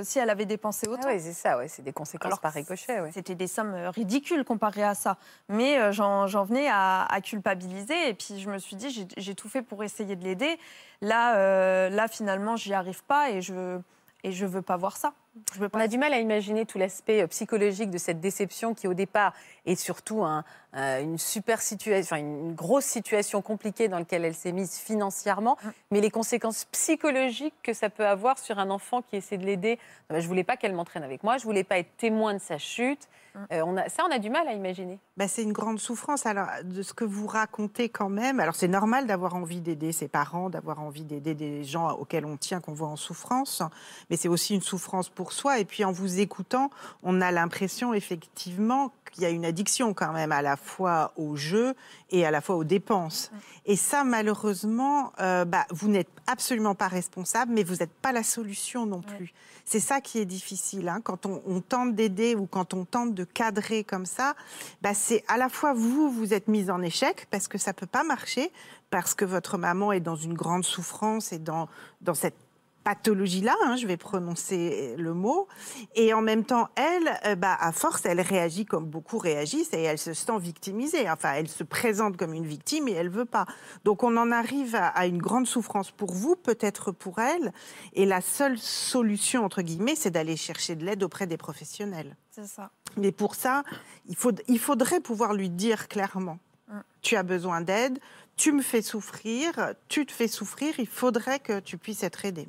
si elle avait dépensé autant. Ah oui, c'est ça, ouais, c'est des conséquences Alors, par ricochet. Ouais. C'était des sommes ridicules comparées à ça. Mais j'en venais à, à culpabiliser. Et puis je me suis dit, j'ai tout fait pour essayer de l'aider. Là, euh, là, finalement, j'y arrive pas et je et je veux pas voir ça. Je veux On a du mal à imaginer tout l'aspect euh, psychologique de cette déception qui, au départ, est surtout un- euh, une super situation, enfin, une grosse situation compliquée dans laquelle elle s'est mise financièrement, Mm. mais les conséquences psychologiques que ça peut avoir sur un enfant qui essaie de l'aider. Je voulais pas qu'elle m'entraîne avec moi, je voulais pas être témoin de sa chute. Mm. Euh, on a, ça, on a du mal à imaginer. Ben, c'est une grande souffrance. Alors, de ce que vous racontez quand même, alors c'est normal d'avoir envie d'aider ses parents, d'avoir envie d'aider des gens auxquels on tient, qu'on voit en souffrance, mais c'est aussi une souffrance pour soi. Et puis, en vous écoutant, on a l'impression effectivement qu'il y a une addiction quand même à la fois au jeu et à la fois aux dépenses. Et ça, malheureusement, euh, bah, vous n'êtes absolument pas responsable, mais vous n'êtes pas la solution non plus. C'est ça qui est difficile. hein. Quand on, on tente d'aider ou quand on tente de cadrer comme ça, bah, c'est à la fois vous, vous êtes mise en échec parce que ça peut pas marcher, parce que votre maman est dans une grande souffrance et dans, dans cette pathologie-là, hein, je vais prononcer le mot, et en même temps, elle, euh, bah, à force, elle réagit comme beaucoup réagissent et elle se sent victimisée. Enfin, elle se présente comme une victime et elle veut pas. Donc, on en arrive à, à une grande souffrance pour vous, peut-être pour elle, et la seule solution, entre guillemets, c'est d'aller chercher de l'aide auprès des professionnels. C'est ça. Mais pour ça, il, faut, il faudrait pouvoir lui dire clairement, Mm. tu as besoin d'aide, tu me fais souffrir, tu te fais souffrir, il faudrait que tu puisses être aidé.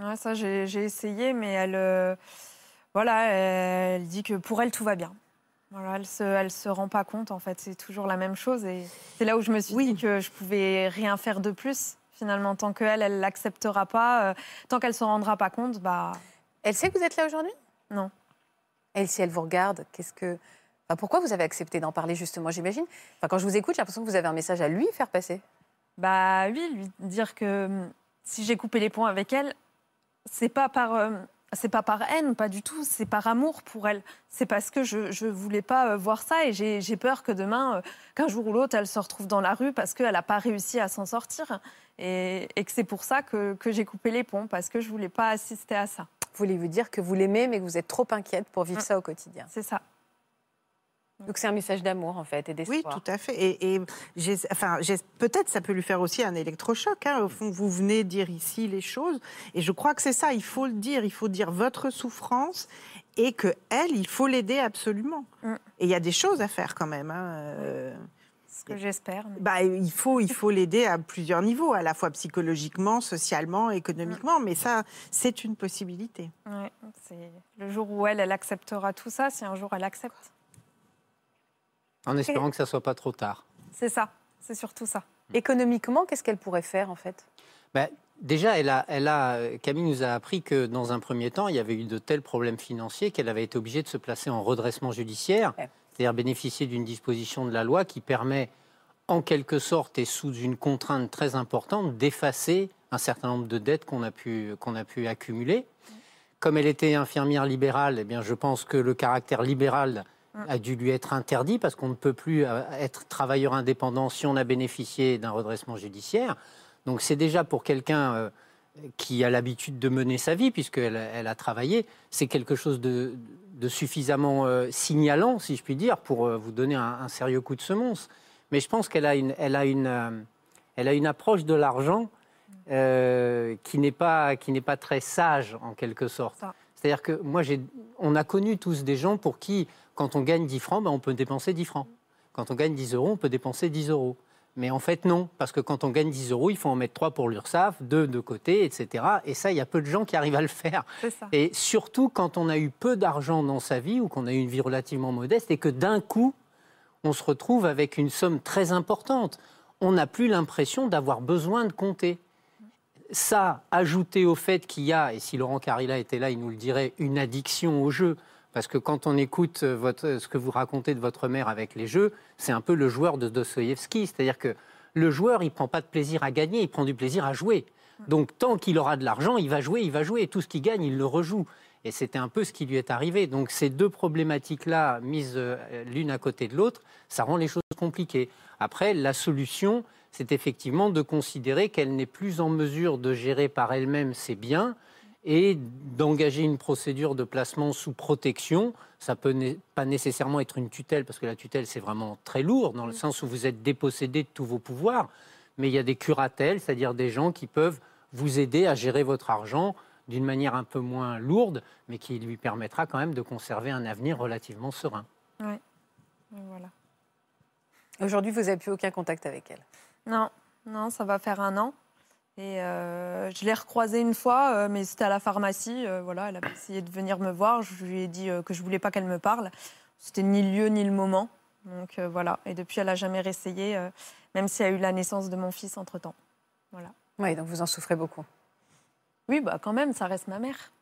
Ouais, ça, j'ai essayé, mais elle, euh, voilà, elle dit que pour elle tout va bien. Voilà, elle se, elle se rend pas compte en fait. C'est toujours la même chose et c'est là où je me suis Oui. dit que je pouvais rien faire de plus. Finalement, tant qu'elle, elle l'acceptera pas, euh, tant qu'elle se rendra pas compte, bah Elle sait que vous êtes là aujourd'hui? Non. Elle, si elle vous regarde, qu'est-ce que. Enfin, pourquoi vous avez accepté d'en parler justement J'imagine? Enfin, quand je vous écoute, j'ai l'impression que vous avez un message à lui faire passer. Bah oui, lui dire que hum, si j'ai coupé les ponts avec elle, c'est pas par euh, c'est pas par haine, pas du tout, c'est par amour pour elle. C'est parce que je je voulais pas euh, voir ça et j'ai j'ai peur que demain, euh, qu'un jour ou l'autre, elle se retrouve dans la rue parce qu'elle n'a pas réussi à s'en sortir et, et que c'est pour ça que, que j'ai coupé les ponts parce que je voulais pas assister à ça. Voulez-vous dire que vous l'aimez, mais que vous êtes trop inquiète pour vivre Mm. ça au quotidien? C'est ça. Donc c'est un message d'amour en fait et d'espoir. Oui, tout à fait. Et, et enfin, peut-être ça peut lui faire aussi un électrochoc. Hein. Au fond, vous venez dire ici les choses, et je crois que c'est ça. Il faut le dire. Il faut dire votre souffrance et que elle, il faut l'aider absolument. Mm. Et il y a des choses à faire quand même. Hein. Euh, ce que j'espère. Bah, il faut, il faut l'aider à plusieurs niveaux, à la fois psychologiquement, socialement, économiquement. Mais ça, c'est une possibilité. c'est le jour où elle, elle acceptera tout ça, si un jour elle accepte. En espérant que ça soit pas trop tard. C'est ça, c'est surtout ça. Économiquement, qu'est-ce qu'elle pourrait faire en fait? Ben, Déjà, elle a, elle a, Camille nous a appris que dans un premier temps, il y avait eu de tels problèmes financiers qu'elle avait été obligée de se placer en redressement judiciaire, c'est-à-dire bénéficier d'une disposition de la loi qui permet, en quelque sorte et sous une contrainte très importante, d'effacer un certain nombre de dettes qu'on a pu, qu'on a pu accumuler. Comme elle était infirmière libérale, eh bien, je pense que le caractère libéral a dû lui être interdit parce qu'on ne peut plus euh, être travailleur indépendant si on a bénéficié d'un redressement judiciaire. Donc c'est déjà pour quelqu'un euh, qui a l'habitude de mener sa vie, puisqu'elle elle a travaillé, c'est quelque chose de, suffisamment euh, signalant, si je puis dire, pour vous donner un, sérieux coup de semonce. Mais je pense qu'elle a une, elle a une, elle a une approche de l'argent qui n'est pas, qui n'est pas très sage en quelque sorte. C'est-à-dire que moi, on a connu tous des gens pour qui quand on gagne 10 francs, ben, on peut dépenser 10 francs. Quand on gagne 10 euros, on peut dépenser 10 euros. Mais en fait, non, parce que quand on gagne 10 euros, il faut en mettre 3 pour l'URSSAF, 2 de côté, etc. Et ça, il y a peu de gens qui arrivent à le faire. Et surtout quand on a eu peu d'argent dans sa vie ou qu'on a eu une vie relativement modeste et que d'un coup, on se retrouve avec une somme très importante. On n'a plus l'impression d'avoir besoin de compter. Ça, ajouté au fait qu'il y a, et si Laurent Carilla était là, il nous le dirait, une addiction au jeu. Parce que quand on écoute euh, votre, ce que vous racontez de votre mère avec les jeux, c'est un peu le joueur de Dostoïevski. C'est-à-dire que le joueur, il ne prend pas de plaisir à gagner, il prend du plaisir à jouer. Donc tant qu'il aura de l'argent, il va jouer, il va jouer. Et tout ce qu'il gagne, il le rejoue. Et c'était un peu ce qui lui est arrivé. Donc ces deux problématiques-là, mises euh, l'une à côté de l'autre, ça rend les choses compliquées. Après, la solution, c'est effectivement de considérer qu'elle n'est plus en mesure de gérer par elle-même ses biens, et d'engager une procédure de placement sous protection. Ça peut pas nécessairement être une tutelle, parce que la tutelle, c'est vraiment très lourd, dans le sens où vous êtes dépossédé de tous vos pouvoirs, mais il y a des curatelles, c'est-à-dire des gens qui peuvent vous aider à gérer votre argent d'une manière un peu moins lourde, mais qui lui permettra quand même de conserver un avenir relativement serein. Oui, voilà. Aujourd'hui, vous n'avez plus aucun contact avec elle? Non, non, ça va faire un an. Et euh, je l'ai recroisée une fois, euh, mais c'était à la pharmacie. Euh, voilà, elle a essayé de venir me voir. Je lui ai dit que je voulais pas qu'elle me parle. C'était ni le lieu ni le moment. Donc voilà. Et depuis, elle a jamais réessayé, même s'il y a eu la naissance de mon fils entre temps. Voilà. Oui, donc vous en souffrez beaucoup. Oui, bah quand même, ça reste ma mère.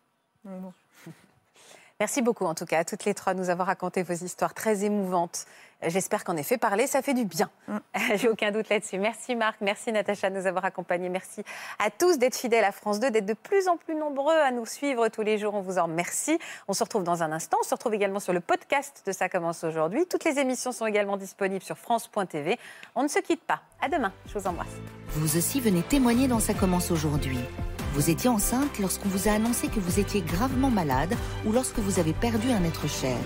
Merci beaucoup, en tout cas, à toutes les trois, de nous avoir raconté vos histoires très émouvantes. J'espère qu'en effet, parler, ça fait du bien. Mm. J'ai aucun doute là-dessus. Merci Marc, merci Natacha de nous avoir accompagnés. Merci à tous d'être fidèles à France 2, d'être de plus en plus nombreux à nous suivre tous les jours. On vous en remercie. On se retrouve dans un instant. On se retrouve également sur le podcast de Ça commence aujourd'hui. Toutes les émissions sont également disponibles sur France.tv. On ne se quitte pas. À demain. Je vous embrasse. Vous aussi venez témoigner dans Ça commence aujourd'hui. Vous étiez enceinte lorsqu'on vous a annoncé que vous étiez gravement malade ou lorsque vous avez perdu un être cher.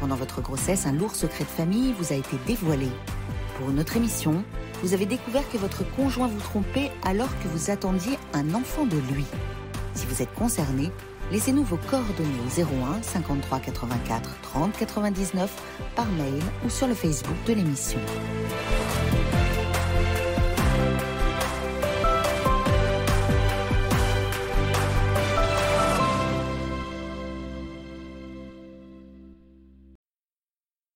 Pendant votre grossesse, un lourd secret de famille vous a été dévoilé. Pour notre émission, vous avez découvert que votre conjoint vous trompait alors que vous attendiez un enfant de lui. Si vous êtes concerné, laissez-nous vos coordonnées au 01 53 84 30 99 par mail ou sur le Facebook de l'émission.